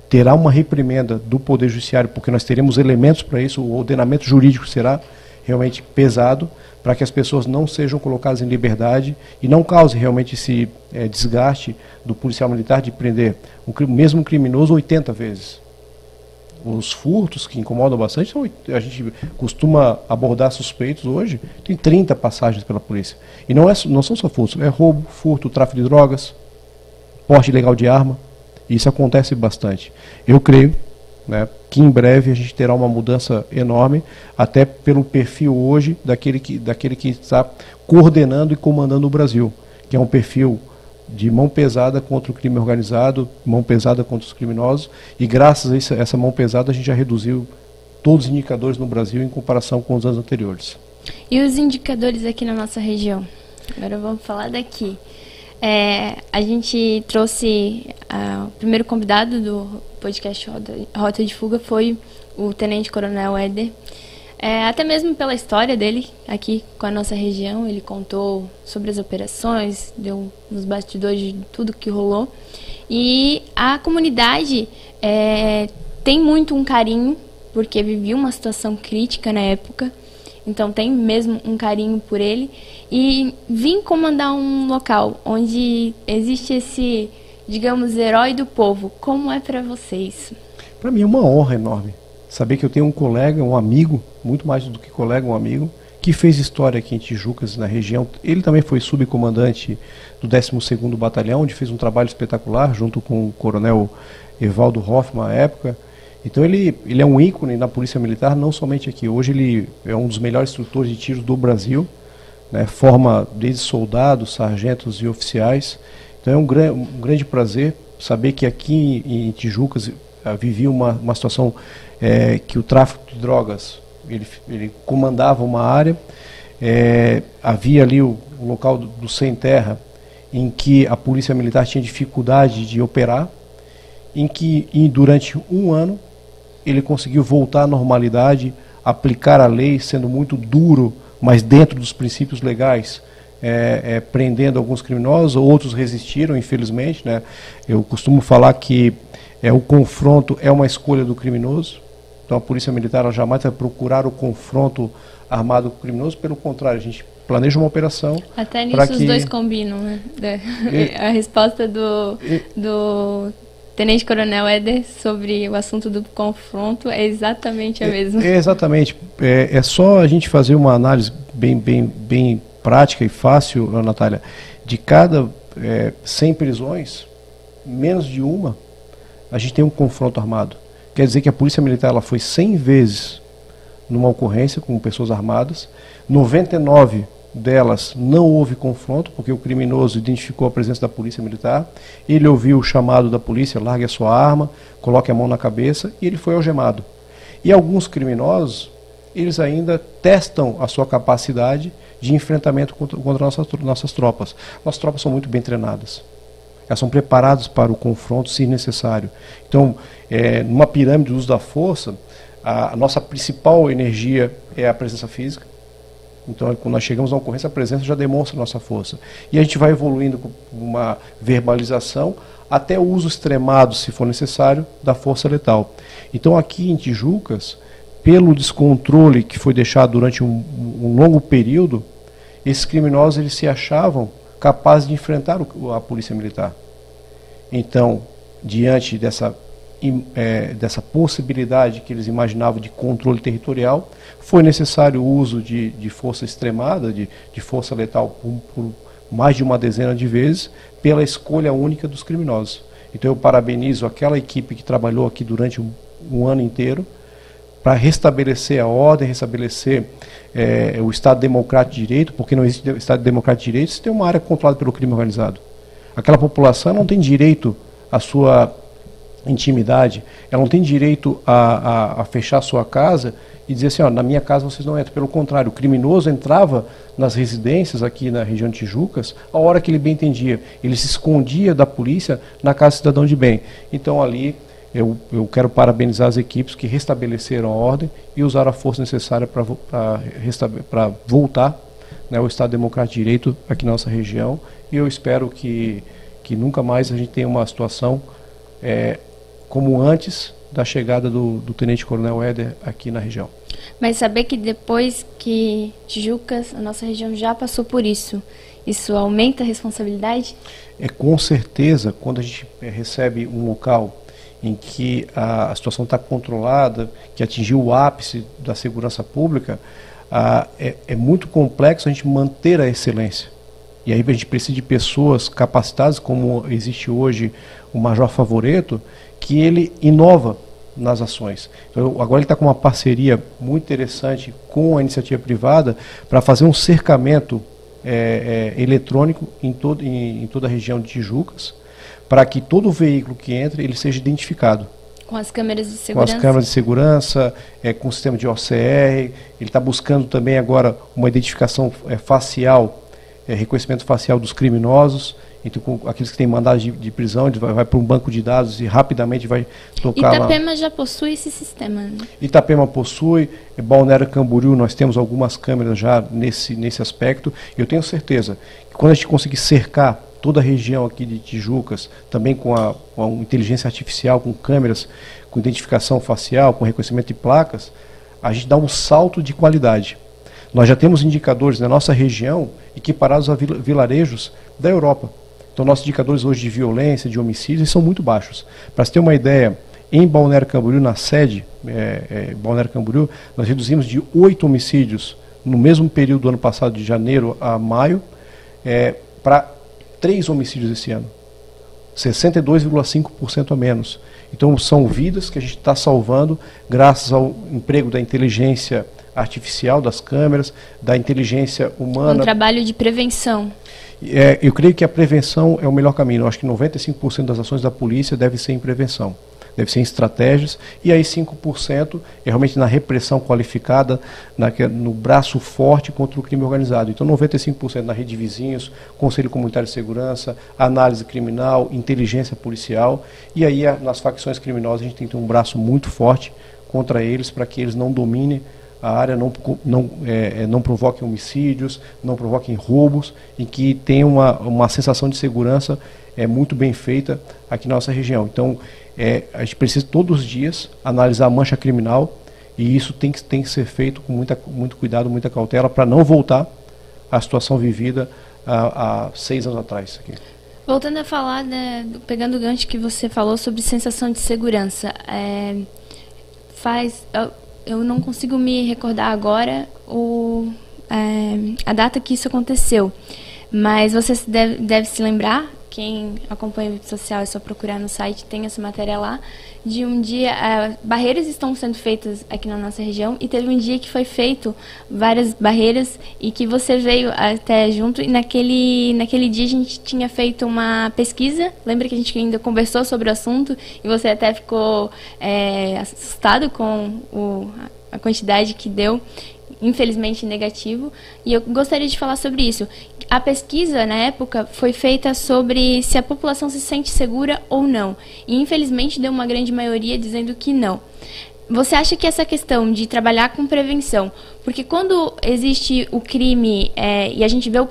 terá uma reprimenda do Poder Judiciário, porque nós teremos elementos para isso, o ordenamento jurídico será realmente pesado, para que as pessoas não sejam colocadas em liberdade e não cause realmente esse é, desgaste do policial militar de prender o mesmo criminoso 80 vezes os furtos que incomodam bastante, a gente costuma abordar suspeitos hoje, tem 30 passagens pela polícia. E não, é, não são só furtos, é roubo, furto, tráfico de drogas, porte ilegal de arma. Isso acontece bastante. Eu creio né, que em breve a gente terá uma mudança enorme, até pelo perfil hoje daquele que, daquele que está coordenando e comandando o Brasil, que é um perfil de mão pesada contra o crime organizado, mão pesada contra os criminosos, e graças a essa mão pesada a gente já reduziu todos os indicadores no Brasil em comparação com os anos anteriores. E os indicadores aqui na nossa região? Agora vamos falar daqui. É, a gente trouxe uh, o primeiro convidado do podcast Rota, de Fuga foi o Tenente Coronel Éder. É, até mesmo pela história dele aqui com a nossa região, ele contou sobre as operações, deu nos bastidores de tudo que rolou. E a comunidade é, tem muito um carinho, porque vivia uma situação crítica na época. então tem mesmo um carinho por ele. E vim comandar um local onde existe esse, digamos, herói do povo. Como é para vocês? Para mim é uma honra enorme saber que eu tenho um colega, um amigo, muito mais do que colega, um amigo, que fez história aqui em Tijucas, na região. Ele também foi subcomandante do 12º Batalhão, onde fez um trabalho espetacular, junto com o coronel Evaldo Hoffman, à época. Então ele, ele é um ícone na Polícia Militar, não somente aqui. Hoje ele é um dos melhores instrutores de tiro do Brasil, né, forma desde soldados, sargentos e oficiais. Então é um, gran, um grande prazer saber que aqui em, Tijucas uh, vivia uma, uma situação é, que o tráfico de drogas, ele, ele comandava uma área, é, havia ali o, o local do, do, sem terra em que a polícia militar tinha dificuldade de operar, em que em, durante um ano ele conseguiu voltar à normalidade, aplicar a lei, sendo muito duro, mas dentro dos princípios legais, é, é, prendendo alguns criminosos, outros resistiram, infelizmente. Né? Eu costumo falar que é, o confronto é uma escolha do criminoso, então a Polícia Militar jamais vai procurar o confronto armado com o criminoso, pelo contrário, a gente planeja uma operação. Até nisso que... os dois combinam, né? E... a resposta do, e... do Tenente Coronel Éder sobre o assunto do confronto é exatamente a é, mesma. É, exatamente. É, é, só a gente fazer uma análise bem, bem, bem prática e fácil, Natália. De cada é, 100 prisões, menos de uma, a gente tem um confronto armado. Quer dizer que a Polícia Militar ela foi 100 vezes numa ocorrência com pessoas armadas, 99 delas não houve confronto, porque o criminoso identificou a presença da polícia militar, ele ouviu o chamado da polícia, largue a sua arma, coloque a mão na cabeça, e ele foi algemado. E alguns criminosos, eles ainda testam a sua capacidade de enfrentamento contra, contra nossas, nossas tropas. Nossas tropas são muito bem treinadas. Elas são preparadas para o confronto se necessário. Então, é, numa pirâmide do uso da força, a, a nossa principal energia é a presença física, então, quando nós chegamos uma ocorrência, a presença já demonstra a nossa força. E a gente vai evoluindo com uma verbalização até o uso extremado, se for necessário, da força letal. Então, aqui em Tijucas, pelo descontrole que foi deixado durante um, um longo período, esses criminosos eles se achavam capazes de enfrentar a polícia militar. Então, diante dessa é, dessa possibilidade que eles imaginavam de controle territorial, foi necessário o uso de, de força extremada, de, de força letal por, por, mais de uma dezena de vezes, pela escolha única dos criminosos. Então eu parabenizo aquela equipe que trabalhou aqui durante um, um ano inteiro para restabelecer a ordem, restabelecer é, o Estado Democrático de Direito, porque não existe Estado Democrático de Direito se tem uma área controlada pelo crime organizado. Aquela população não tem direito à sua intimidade, ela não tem direito a, a, a fechar sua casa e dizer assim, ó, na minha casa vocês não entram. Pelo contrário, o criminoso entrava nas residências aqui na região de Tijucas a hora que ele bem entendia. Ele se escondia da polícia na casa do cidadão de bem. Então ali eu, eu quero parabenizar as equipes que restabeleceram a ordem e usaram a força necessária para voltar né, o Estado Democrático de Direito aqui na nossa região. E eu espero que, que nunca mais a gente tenha uma situação é, como antes da chegada do, do Tenente Coronel Éder aqui na região. Mas saber que depois que Tijucas, a nossa região já passou por isso, isso aumenta a responsabilidade? É com certeza, quando a gente é, recebe um local em que a, situação está controlada, que atingiu o ápice da segurança pública, a, é, é muito complexo a gente manter a excelência. E aí a gente precisa de pessoas capacitadas, como existe hoje o Major Favoreto, que ele inova nas ações. Então, agora ele está com uma parceria muito interessante com a iniciativa privada para fazer um cercamento é, é, eletrônico em, todo, em, em, toda a região de Tijucas, para que todo veículo que entre ele seja identificado. Com as câmeras de segurança. Com as câmeras de segurança, é, com o sistema de OCR. Ele está buscando também agora uma identificação é, facial, é, reconhecimento facial dos criminosos. Então, com aqueles que têm mandado de, de prisão, ele vai, vai para um banco de dados e rapidamente vai tocar Itapema lá. já possui esse sistema, né? Itapema possui, Balneário Camboriú nós temos algumas câmeras já nesse, nesse aspecto. Eu tenho certeza que quando a gente conseguir cercar toda a região aqui de Tijucas, também com a, com a inteligência artificial, com câmeras, com identificação facial, com reconhecimento de placas, a gente dá um salto de qualidade. Nós já temos indicadores na nossa região equiparados a vilarejos da Europa. Então, nossos indicadores hoje de violência, de homicídios, são muito baixos. Para você ter uma ideia, em Balneário Camboriú, na sede é, é, Balneário Camboriú, nós reduzimos de oito homicídios no mesmo período do ano passado, de janeiro a maio, é, para três homicídios esse ano. 62,5% a menos. Então são vidas que a gente está salvando graças ao emprego da inteligência artificial, das câmeras, da inteligência humana. Um trabalho de prevenção. É, eu creio que a prevenção é o melhor caminho. Eu acho que 95% das ações da polícia deve ser em prevenção deve ser em estratégias, e aí 5% é realmente na repressão qualificada, na, no braço forte contra o crime organizado. Então 95% na rede de vizinhos, Conselho Comunitário de Segurança, análise criminal, inteligência policial, e aí nas facções criminosas a gente tem que ter um braço muito forte contra eles para que eles não dominem a área não, não, é, é, não provoquem homicídios, não provoquem roubos, e que tenha uma, uma sensação de segurança é, muito bem feita aqui na nossa região. Então, é, a gente precisa todos os dias analisar a mancha criminal e isso tem que, tem que ser feito com muita, muito cuidado, muita cautela para não voltar à situação vivida há, seis anos atrás. Aqui. Voltando a falar, né, pegando o gancho que você falou sobre sensação de segurança, é, faz, eu, eu, não consigo me recordar agora o, é, a data que isso aconteceu, mas você deve, deve se lembrar quem acompanha o vídeo social é só procurar no site, tem essa matéria lá, de um dia, uh, barreiras estão sendo feitas aqui na nossa região e teve um dia que foi feito várias barreiras e que você veio até junto e naquele, naquele dia a gente tinha feito uma pesquisa, lembra que a gente ainda conversou sobre o assunto e você até ficou é, assustado com o, a quantidade que deu infelizmente negativo, e eu gostaria de falar sobre isso. A pesquisa, na época, foi feita sobre se a população se sente segura ou não, e infelizmente deu uma grande maioria dizendo que não. Você acha que essa questão de trabalhar com prevenção, porque quando existe o crime é, e a gente vê o,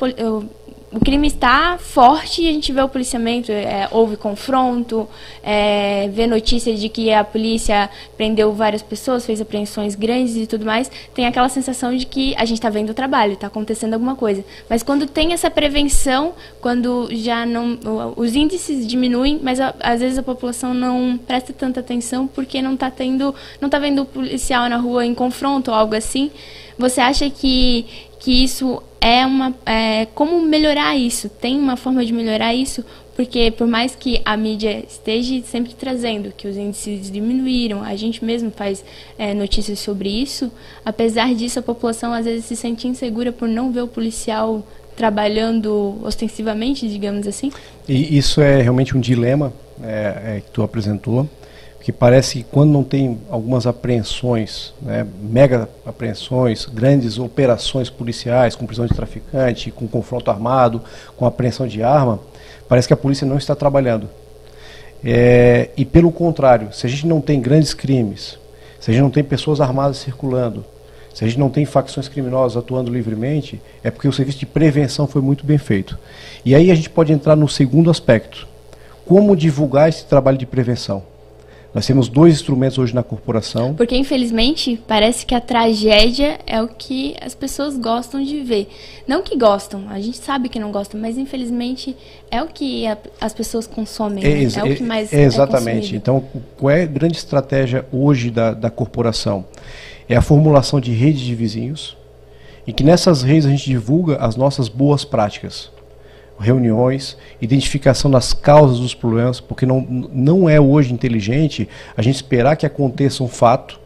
o crime está forte e a gente vê o policiamento, é, houve confronto, é, vê notícias de que a polícia prendeu várias pessoas, fez apreensões grandes e tudo mais, tem aquela sensação de que a gente está vendo o trabalho, está acontecendo alguma coisa. Mas quando tem essa prevenção, quando já não. Os índices diminuem, mas a, às vezes a população não presta tanta atenção porque não está tendo. não está vendo o policial na rua em confronto ou algo assim. Você acha que, que isso é uma é, como melhorar isso. Tem uma forma de melhorar isso? Porque por mais que a mídia esteja sempre trazendo que os índices diminuíram a gente mesmo faz é, notícias sobre isso. Apesar disso a população às vezes se sente insegura por não ver o policial trabalhando ostensivamente digamos assim. E isso é realmente um dilema é, é que tu apresentou que parece que quando não tem algumas apreensões, né, mega apreensões, grandes operações policiais, com prisão de traficante, com confronto armado, com apreensão de arma, parece que a polícia não está trabalhando. É, e pelo contrário, se a gente não tem grandes crimes, se a gente não tem pessoas armadas circulando, se a gente não tem facções criminosas atuando livremente, é porque o serviço de prevenção foi muito bem feito. E aí a gente pode entrar no segundo aspecto: como divulgar esse trabalho de prevenção? Nós temos dois instrumentos hoje na corporação. Porque, infelizmente, parece que a tragédia é o que as pessoas gostam de ver. Não que gostam, a gente sabe que não gostam, mas, infelizmente, é o que a, as pessoas consomem. É, né? é, o que mais é, Exatamente. É então, qual é a grande estratégia hoje da, da corporação? É a formulação de redes de vizinhos, e que nessas redes a gente divulga as nossas boas práticas reuniões, identificação das causas dos problemas, porque não, não é hoje inteligente a gente esperar que aconteça um fato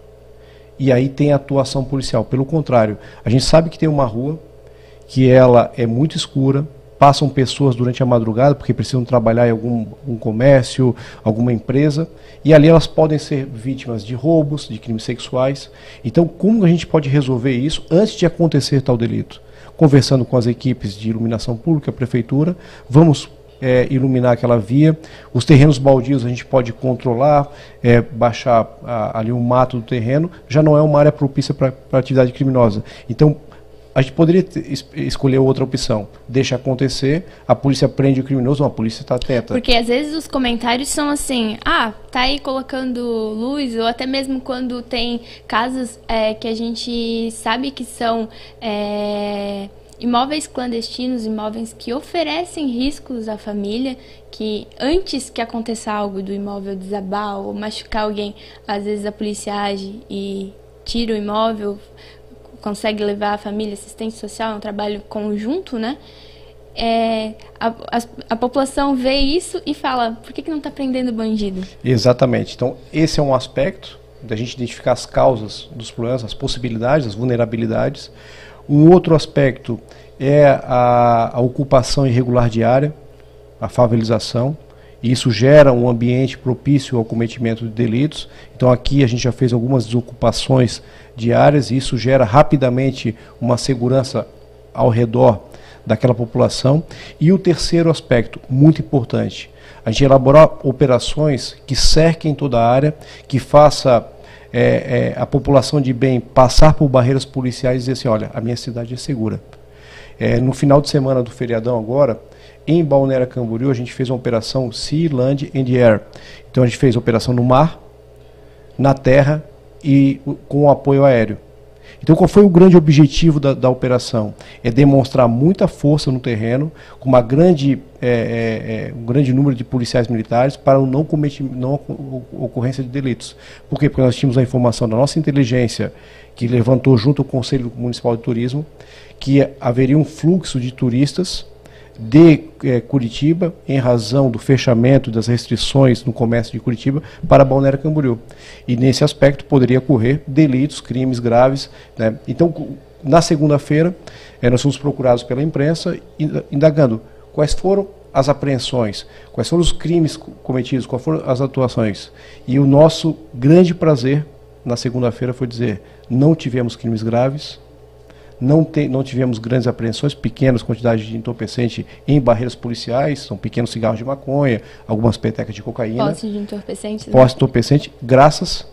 e aí tem atuação policial. Pelo contrário, a gente sabe que tem uma rua que ela é muito escura, passam pessoas durante a madrugada porque precisam trabalhar em algum um comércio, alguma empresa, e ali elas podem ser vítimas de roubos, de crimes sexuais. Então, como a gente pode resolver isso antes de acontecer tal delito? Conversando com as equipes de iluminação pública, a prefeitura, vamos é, iluminar aquela via. Os terrenos baldios a gente pode controlar, é, baixar a, ali o mato do terreno, já não é uma área propícia para atividade criminosa. Então, a gente poderia es escolher outra opção. Deixa acontecer, a polícia prende o criminoso, a polícia está atenta. Porque às vezes os comentários são assim, ah, tá aí colocando luz, ou até mesmo quando tem casos é, que a gente sabe que são é, imóveis clandestinos, imóveis que oferecem riscos à família, que antes que aconteça algo do imóvel desabar ou machucar alguém, às vezes a polícia age e tira o imóvel, consegue levar a família assistente social, é um trabalho conjunto, né? É, a, a, a, população vê isso e fala, por que, que não está prendendo bandido? Exatamente. Então, esse é um aspecto da gente identificar as causas dos problemas, as possibilidades, as vulnerabilidades. Um outro aspecto é a, a ocupação irregular diária, a favelização. Isso gera um ambiente propício ao cometimento de delitos. Então aqui a gente já fez algumas desocupações diárias e isso gera rapidamente uma segurança ao redor daquela população. E o terceiro aspecto, muito importante, a gente elaborar operações que cerquem toda a área, que faça é, é, a população de bem passar por barreiras policiais e dizer assim, olha, a minha cidade é segura. É, no final de semana do feriadão agora, em Balneário Camboriú, a gente fez uma operação Sea, Land and Air. Então a gente fez operação no mar, na terra e com apoio aéreo. Então, qual foi o grande objetivo da, da operação? É demonstrar muita força no terreno, com uma grande, é, é, é um grande número de policiais militares para não, cometi, não ocorrência de delitos. Por quê? Porque nós tínhamos a informação da nossa inteligência, que levantou junto ao Conselho Municipal de Turismo, que haveria um fluxo de turistas de eh, Curitiba, em razão do fechamento das restrições no comércio de Curitiba, para Balneário Camboriú. E nesse aspecto poderia ocorrer delitos, crimes graves. Né? Então, na segunda-feira, eh, nós fomos procurados pela imprensa, indagando quais foram as apreensões, quais foram os crimes cometidos, quais foram as atuações. E o nosso grande prazer na segunda-feira foi dizer: não tivemos crimes graves, não, tem, não tivemos grandes apreensões, pequenas quantidades de entorpecente em barreiras policiais, são pequenos cigarros de maconha, algumas petecas de cocaína. Posse de entorpecente. Né? Posse de entorpecente, graças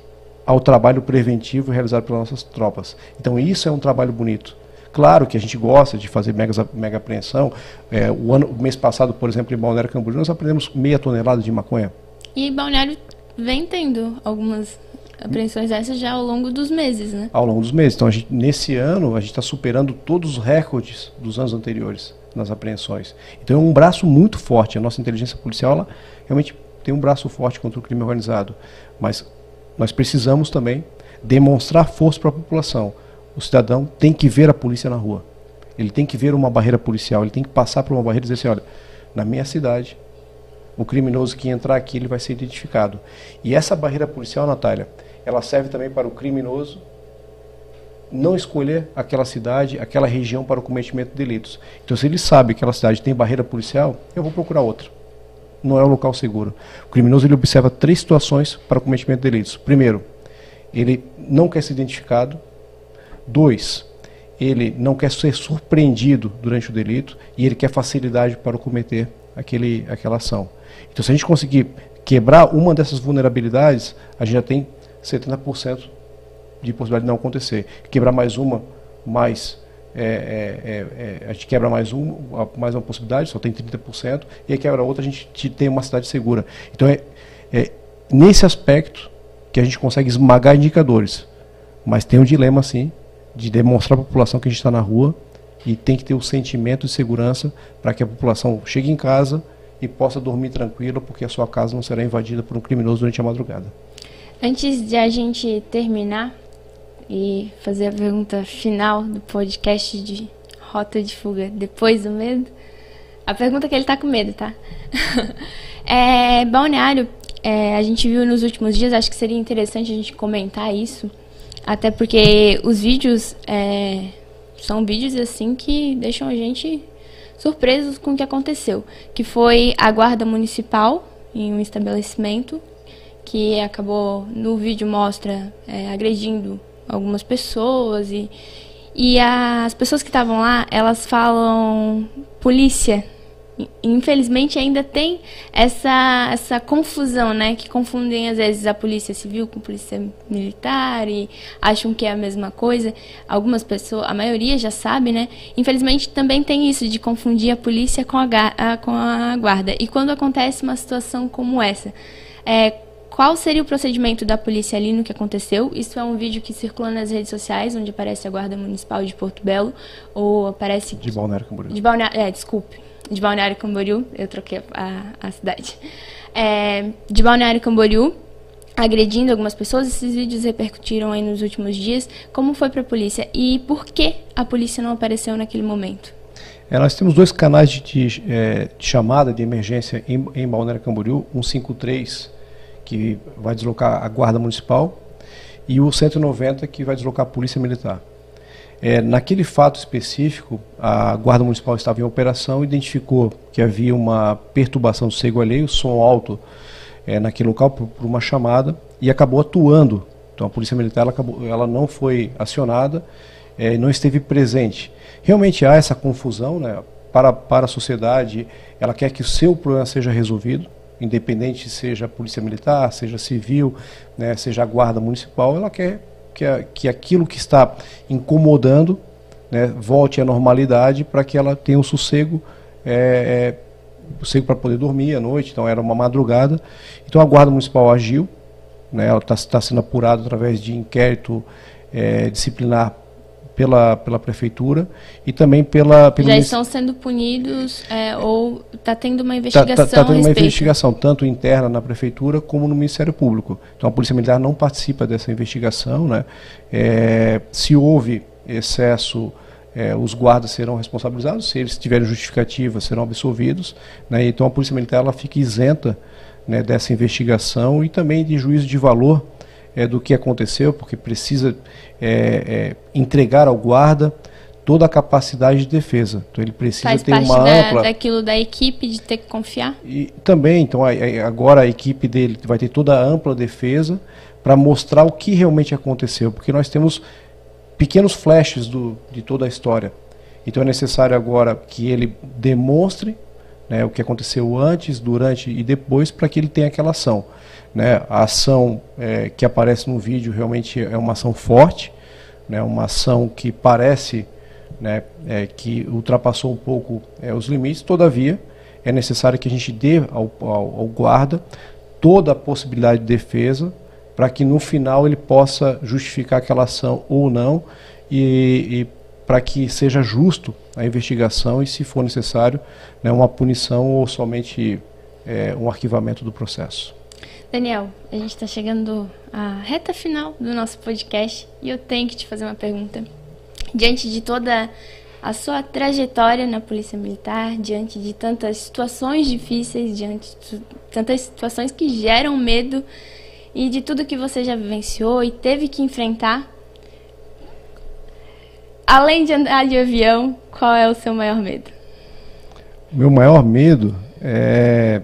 ao trabalho preventivo realizado pelas nossas tropas. Então isso é um trabalho bonito. Claro que a gente gosta de fazer mega, mega apreensão. É, o, ano, o mês passado, por exemplo, em Balneário Camboriú, nós aprendemos meia tonelada de maconha. E Balneário vem tendo algumas apreensões essas já ao longo dos meses, né? Ao longo dos meses. Então, gente, nesse ano, a gente está superando todos os recordes dos anos anteriores nas apreensões. Então, é um braço muito forte. A nossa inteligência policial, ela realmente tem um braço forte contra o crime organizado. Mas nós precisamos também demonstrar força para a população. O cidadão tem que ver a polícia na rua. Ele tem que ver uma barreira policial. Ele tem que passar por uma barreira e dizer assim, olha, na minha cidade, o criminoso que entrar aqui, ele vai ser identificado. E essa barreira policial, Natália, ela serve também para o criminoso não escolher aquela cidade, aquela região para o cometimento de delitos. Então, se ele sabe que aquela cidade tem barreira policial, eu vou procurar outra. Não é um local seguro. O criminoso ele observa três situações para o cometimento de delitos. Primeiro, ele não quer ser identificado. Dois, ele não quer ser surpreendido durante o delito e ele quer facilidade para cometer aquele, aquela ação. Então, se a gente conseguir quebrar uma dessas vulnerabilidades, a gente já tem 70% de possibilidade de não acontecer. Quebrar mais uma, mais é, é, é, é, a gente quebra mais uma, mais uma possibilidade, só tem 30%, e aí quebra outra, a gente tem uma cidade segura. Então é, é nesse aspecto que a gente consegue esmagar indicadores. Mas tem um dilema, sim, de demonstrar à população que a gente está na rua e tem que ter o sentimento de segurança para que a população chegue em casa e possa dormir tranquila, porque a sua casa não será invadida por um criminoso durante a madrugada. Antes de a gente terminar e fazer a pergunta final do podcast de Rota de Fuga depois do medo, a pergunta é que ele tá com medo, tá? é, balneário, é, a gente viu nos últimos dias, acho que seria interessante a gente comentar isso, até porque os vídeos é, são vídeos assim que deixam a gente surpresos com o que aconteceu, que foi a guarda municipal em um estabelecimento que acabou no vídeo mostra é, agredindo algumas pessoas e e as pessoas que estavam lá elas falam polícia infelizmente ainda tem essa, essa confusão, né? Que confundem às vezes a polícia civil com a polícia militar e acham que é a mesma coisa. Algumas pessoas, a maioria já sabe, né? Infelizmente também tem isso de confundir a polícia com a, a com a guarda. E quando acontece uma situação como essa, é, qual seria o procedimento da polícia ali no que aconteceu? Isso é um vídeo que circula nas redes sociais, onde aparece a Guarda Municipal de Porto Belo, ou aparece... De Balneário Camboriú. De Balneário, é, desculpe de Balneário Camboriú, eu troquei a, a cidade, é, de Balneário Camboriú, agredindo algumas pessoas. Esses vídeos repercutiram aí nos últimos dias. Como foi para a polícia e por que a polícia não apareceu naquele momento? É, nós temos dois canais de, de, é, de chamada de emergência em, em Balneário Camboriú, 153, que vai deslocar a Guarda Municipal, e o 190, que vai deslocar a Polícia Militar. É, naquele fato específico, a Guarda Municipal estava em operação, identificou que havia uma perturbação do cego alheio, som alto é, naquele local por, por, uma chamada e acabou atuando. Então a Polícia Militar ela, acabou, ela não foi acionada é, não esteve presente. Realmente há essa confusão né, para, para a sociedade, ela quer que o seu problema seja resolvido, independente seja Polícia Militar, seja civil, né, seja a Guarda Municipal, ela quer que, a, que aquilo que está incomodando né, volte à normalidade para que ela tenha um sossego, é, é, sossego para poder dormir à noite. Então era uma madrugada. Então a Guarda Municipal agiu, né, ela está tá sendo apurada através de inquérito é, disciplinar pela, pela prefeitura e também pela pelo já estão sendo punidos é, ou está tendo uma investigação está tá, tá tendo uma investigação tanto interna na prefeitura como no Ministério Público. Então a polícia militar não participa dessa investigação né? É, se houve excesso é, os guardas serão responsabilizados se eles tiverem justificativa serão absolvidos né? Então a polícia militar ela fica isenta né, dessa investigação e também de juízo de valor é, do que aconteceu, porque precisa é, é, entregar ao guarda toda a capacidade de defesa. Então ele precisa Faz ter parte uma da, ampla daquilo da equipe de ter que confiar. E também, então agora a equipe dele vai ter toda a ampla defesa para mostrar o que realmente aconteceu, porque nós temos pequenos flashes do, de toda a história. Então é necessário agora que ele demonstre né, o que aconteceu antes, durante e depois para que ele tenha aquela ação. Né? A ação é, que aparece no vídeo realmente é uma ação forte, né? uma ação que parece né, é, que ultrapassou um pouco é, os limites, todavia é necessário que a gente dê ao, ao, ao guarda toda a possibilidade de defesa para que no final ele possa justificar aquela ação ou não e, e para que seja justo a investigação e, se for necessário, né, uma punição ou somente é, um arquivamento do processo. Daniel, a gente está chegando à reta final do nosso podcast e eu tenho que te fazer uma pergunta. Diante de toda a sua trajetória na Polícia Militar, diante de tantas situações difíceis, diante de tantas situações que geram medo e de tudo que você já vivenciou e teve que enfrentar, além de andar de avião, qual é o seu maior medo? Meu maior medo é.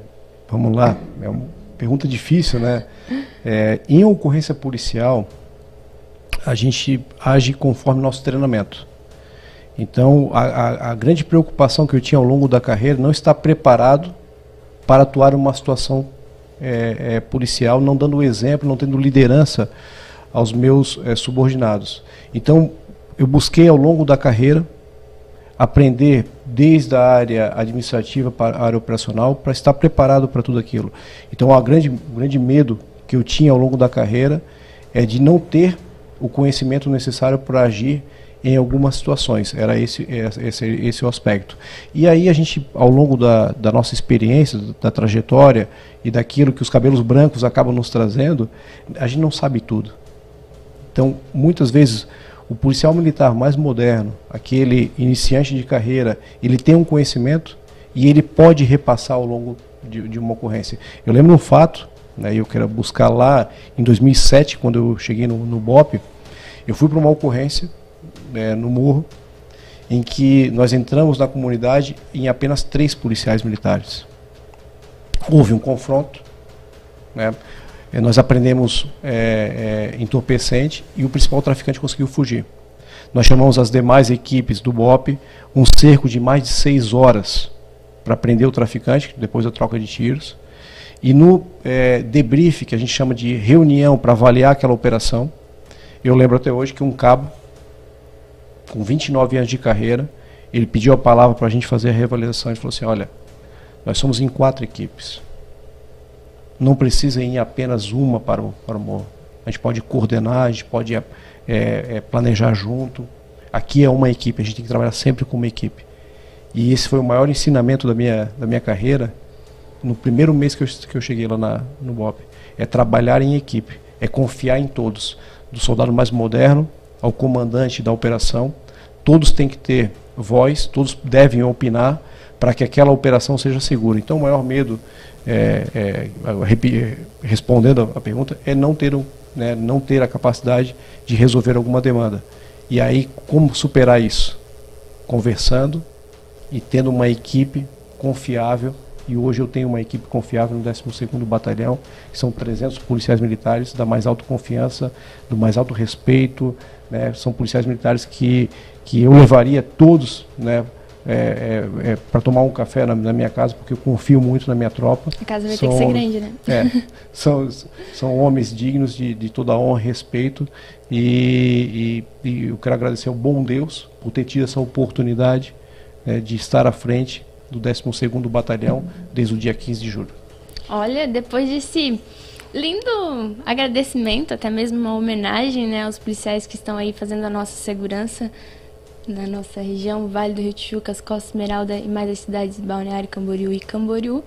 Vamos lá, é um pergunta difícil, né? É, em ocorrência policial, a gente age conforme nosso treinamento. Então, a, a, a, grande preocupação que eu tinha ao longo da carreira não está preparado para atuar em uma situação é, é, policial, não dando exemplo, não tendo liderança aos meus é, subordinados. Então, eu busquei ao longo da carreira aprender desde a área administrativa para a área operacional para estar preparado para tudo aquilo. Então, o grande, grande medo que eu tinha ao longo da carreira é de não ter o conhecimento necessário para agir em algumas situações. Era esse, esse, esse o aspecto. E aí a gente, ao longo da, da nossa experiência, da trajetória e daquilo que os cabelos brancos acabam nos trazendo, a gente não sabe tudo. Então, muitas vezes o policial militar mais moderno, aquele iniciante de carreira, ele tem um conhecimento e ele pode repassar ao longo de, de uma ocorrência. Eu lembro um fato, né, eu quero buscar lá em 2007, quando eu cheguei no, no BOP, eu fui para uma ocorrência né, no morro, em que nós entramos na comunidade em apenas três policiais militares. Houve um confronto, né, é, nós aprendemos é, é, entorpecente e o principal traficante conseguiu fugir. Nós chamamos as demais equipes do BOP, um cerco de mais de seis horas para prender o traficante, depois da troca de tiros. E no é, debrief, que a gente chama de reunião para avaliar aquela operação, eu lembro até hoje que um cabo, com 29 anos de carreira, ele pediu a palavra para a gente fazer a reavaliação e falou assim: olha, nós somos em quatro equipes. Não precisa ir apenas uma para o, para o. A gente pode coordenar, a gente pode é, é, planejar junto. Aqui é uma equipe, a gente tem que trabalhar sempre com uma equipe. E esse foi o maior ensinamento da minha, da minha carreira, no primeiro mês que eu, que eu cheguei lá na, no BOP. É trabalhar em equipe, é confiar em todos, do soldado mais moderno ao comandante da operação. Todos têm que ter voz, todos devem opinar para que aquela operação seja segura. Então, o maior medo, é, é, respondendo a pergunta, é não ter, um, né, não ter a capacidade de resolver alguma demanda. E aí, como superar isso? Conversando, e tendo uma equipe confiável. E hoje eu tenho uma equipe confiável no 12º Batalhão, que são 300 policiais militares da mais alta confiança, do mais alto respeito. Né? São policiais militares que, que eu levaria todos né, é, é, é, para tomar um café na, na, minha casa, porque eu confio muito na minha tropa. A casa vai são, ter que ser grande, né? É, são, são homens dignos de, de toda honra e respeito. E, e, e eu quero agradecer ao bom Deus por ter tido essa oportunidade né, de estar à frente do 12º Batalhão desde o dia 15 de julho. Olha, depois desse lindo agradecimento, até mesmo uma homenagem né, aos policiais que estão aí fazendo a nossa segurança na nossa região, Vale do Rio Tijucas, Costa Esmeralda e mais as cidades de Balneário Camboriú e Camboriú.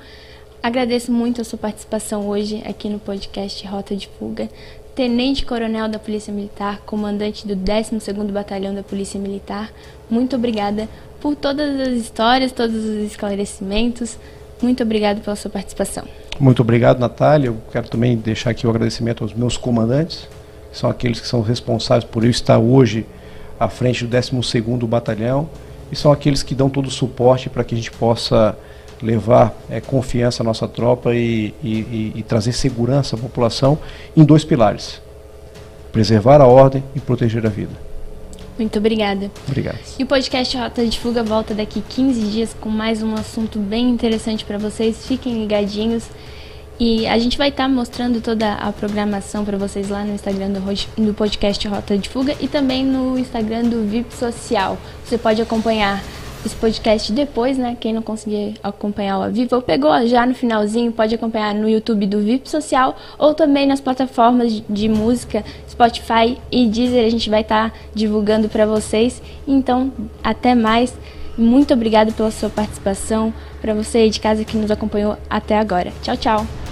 Agradeço muito a sua participação hoje aqui no podcast Rota de Fuga. Tenente Coronel da Polícia Militar, comandante do 12º Batalhão da Polícia Militar, muito obrigada por todas as histórias, todos os esclarecimentos. Muito obrigado pela sua participação. Muito obrigado, Natália. Eu quero também deixar aqui o agradecimento aos meus comandantes, que são aqueles que são responsáveis por eu estar hoje à frente do 12º Batalhão, e são aqueles que dão todo o suporte para que a gente possa levar é, confiança à nossa tropa e, e, e, e trazer segurança à população em dois pilares: preservar a ordem e proteger a vida. Muito obrigada. Obrigado. E o podcast Rota de Fuga volta daqui 15 dias com mais um assunto bem interessante para vocês. Fiquem ligadinhos. E a gente vai estar tá mostrando toda a programação para vocês lá no Instagram do, do podcast Rota de Fuga e também no Instagram do VIP Social. Você pode acompanhar esse podcast depois, né? Quem não conseguir acompanhar ao vivo, ou pegou já no finalzinho, pode acompanhar no YouTube do VIP Social ou também nas plataformas de música, Spotify e Deezer. A gente vai estar tá divulgando para vocês. Então, até mais. Muito obrigado pela sua participação. Para você de casa que nos acompanhou até agora. Tchau, tchau.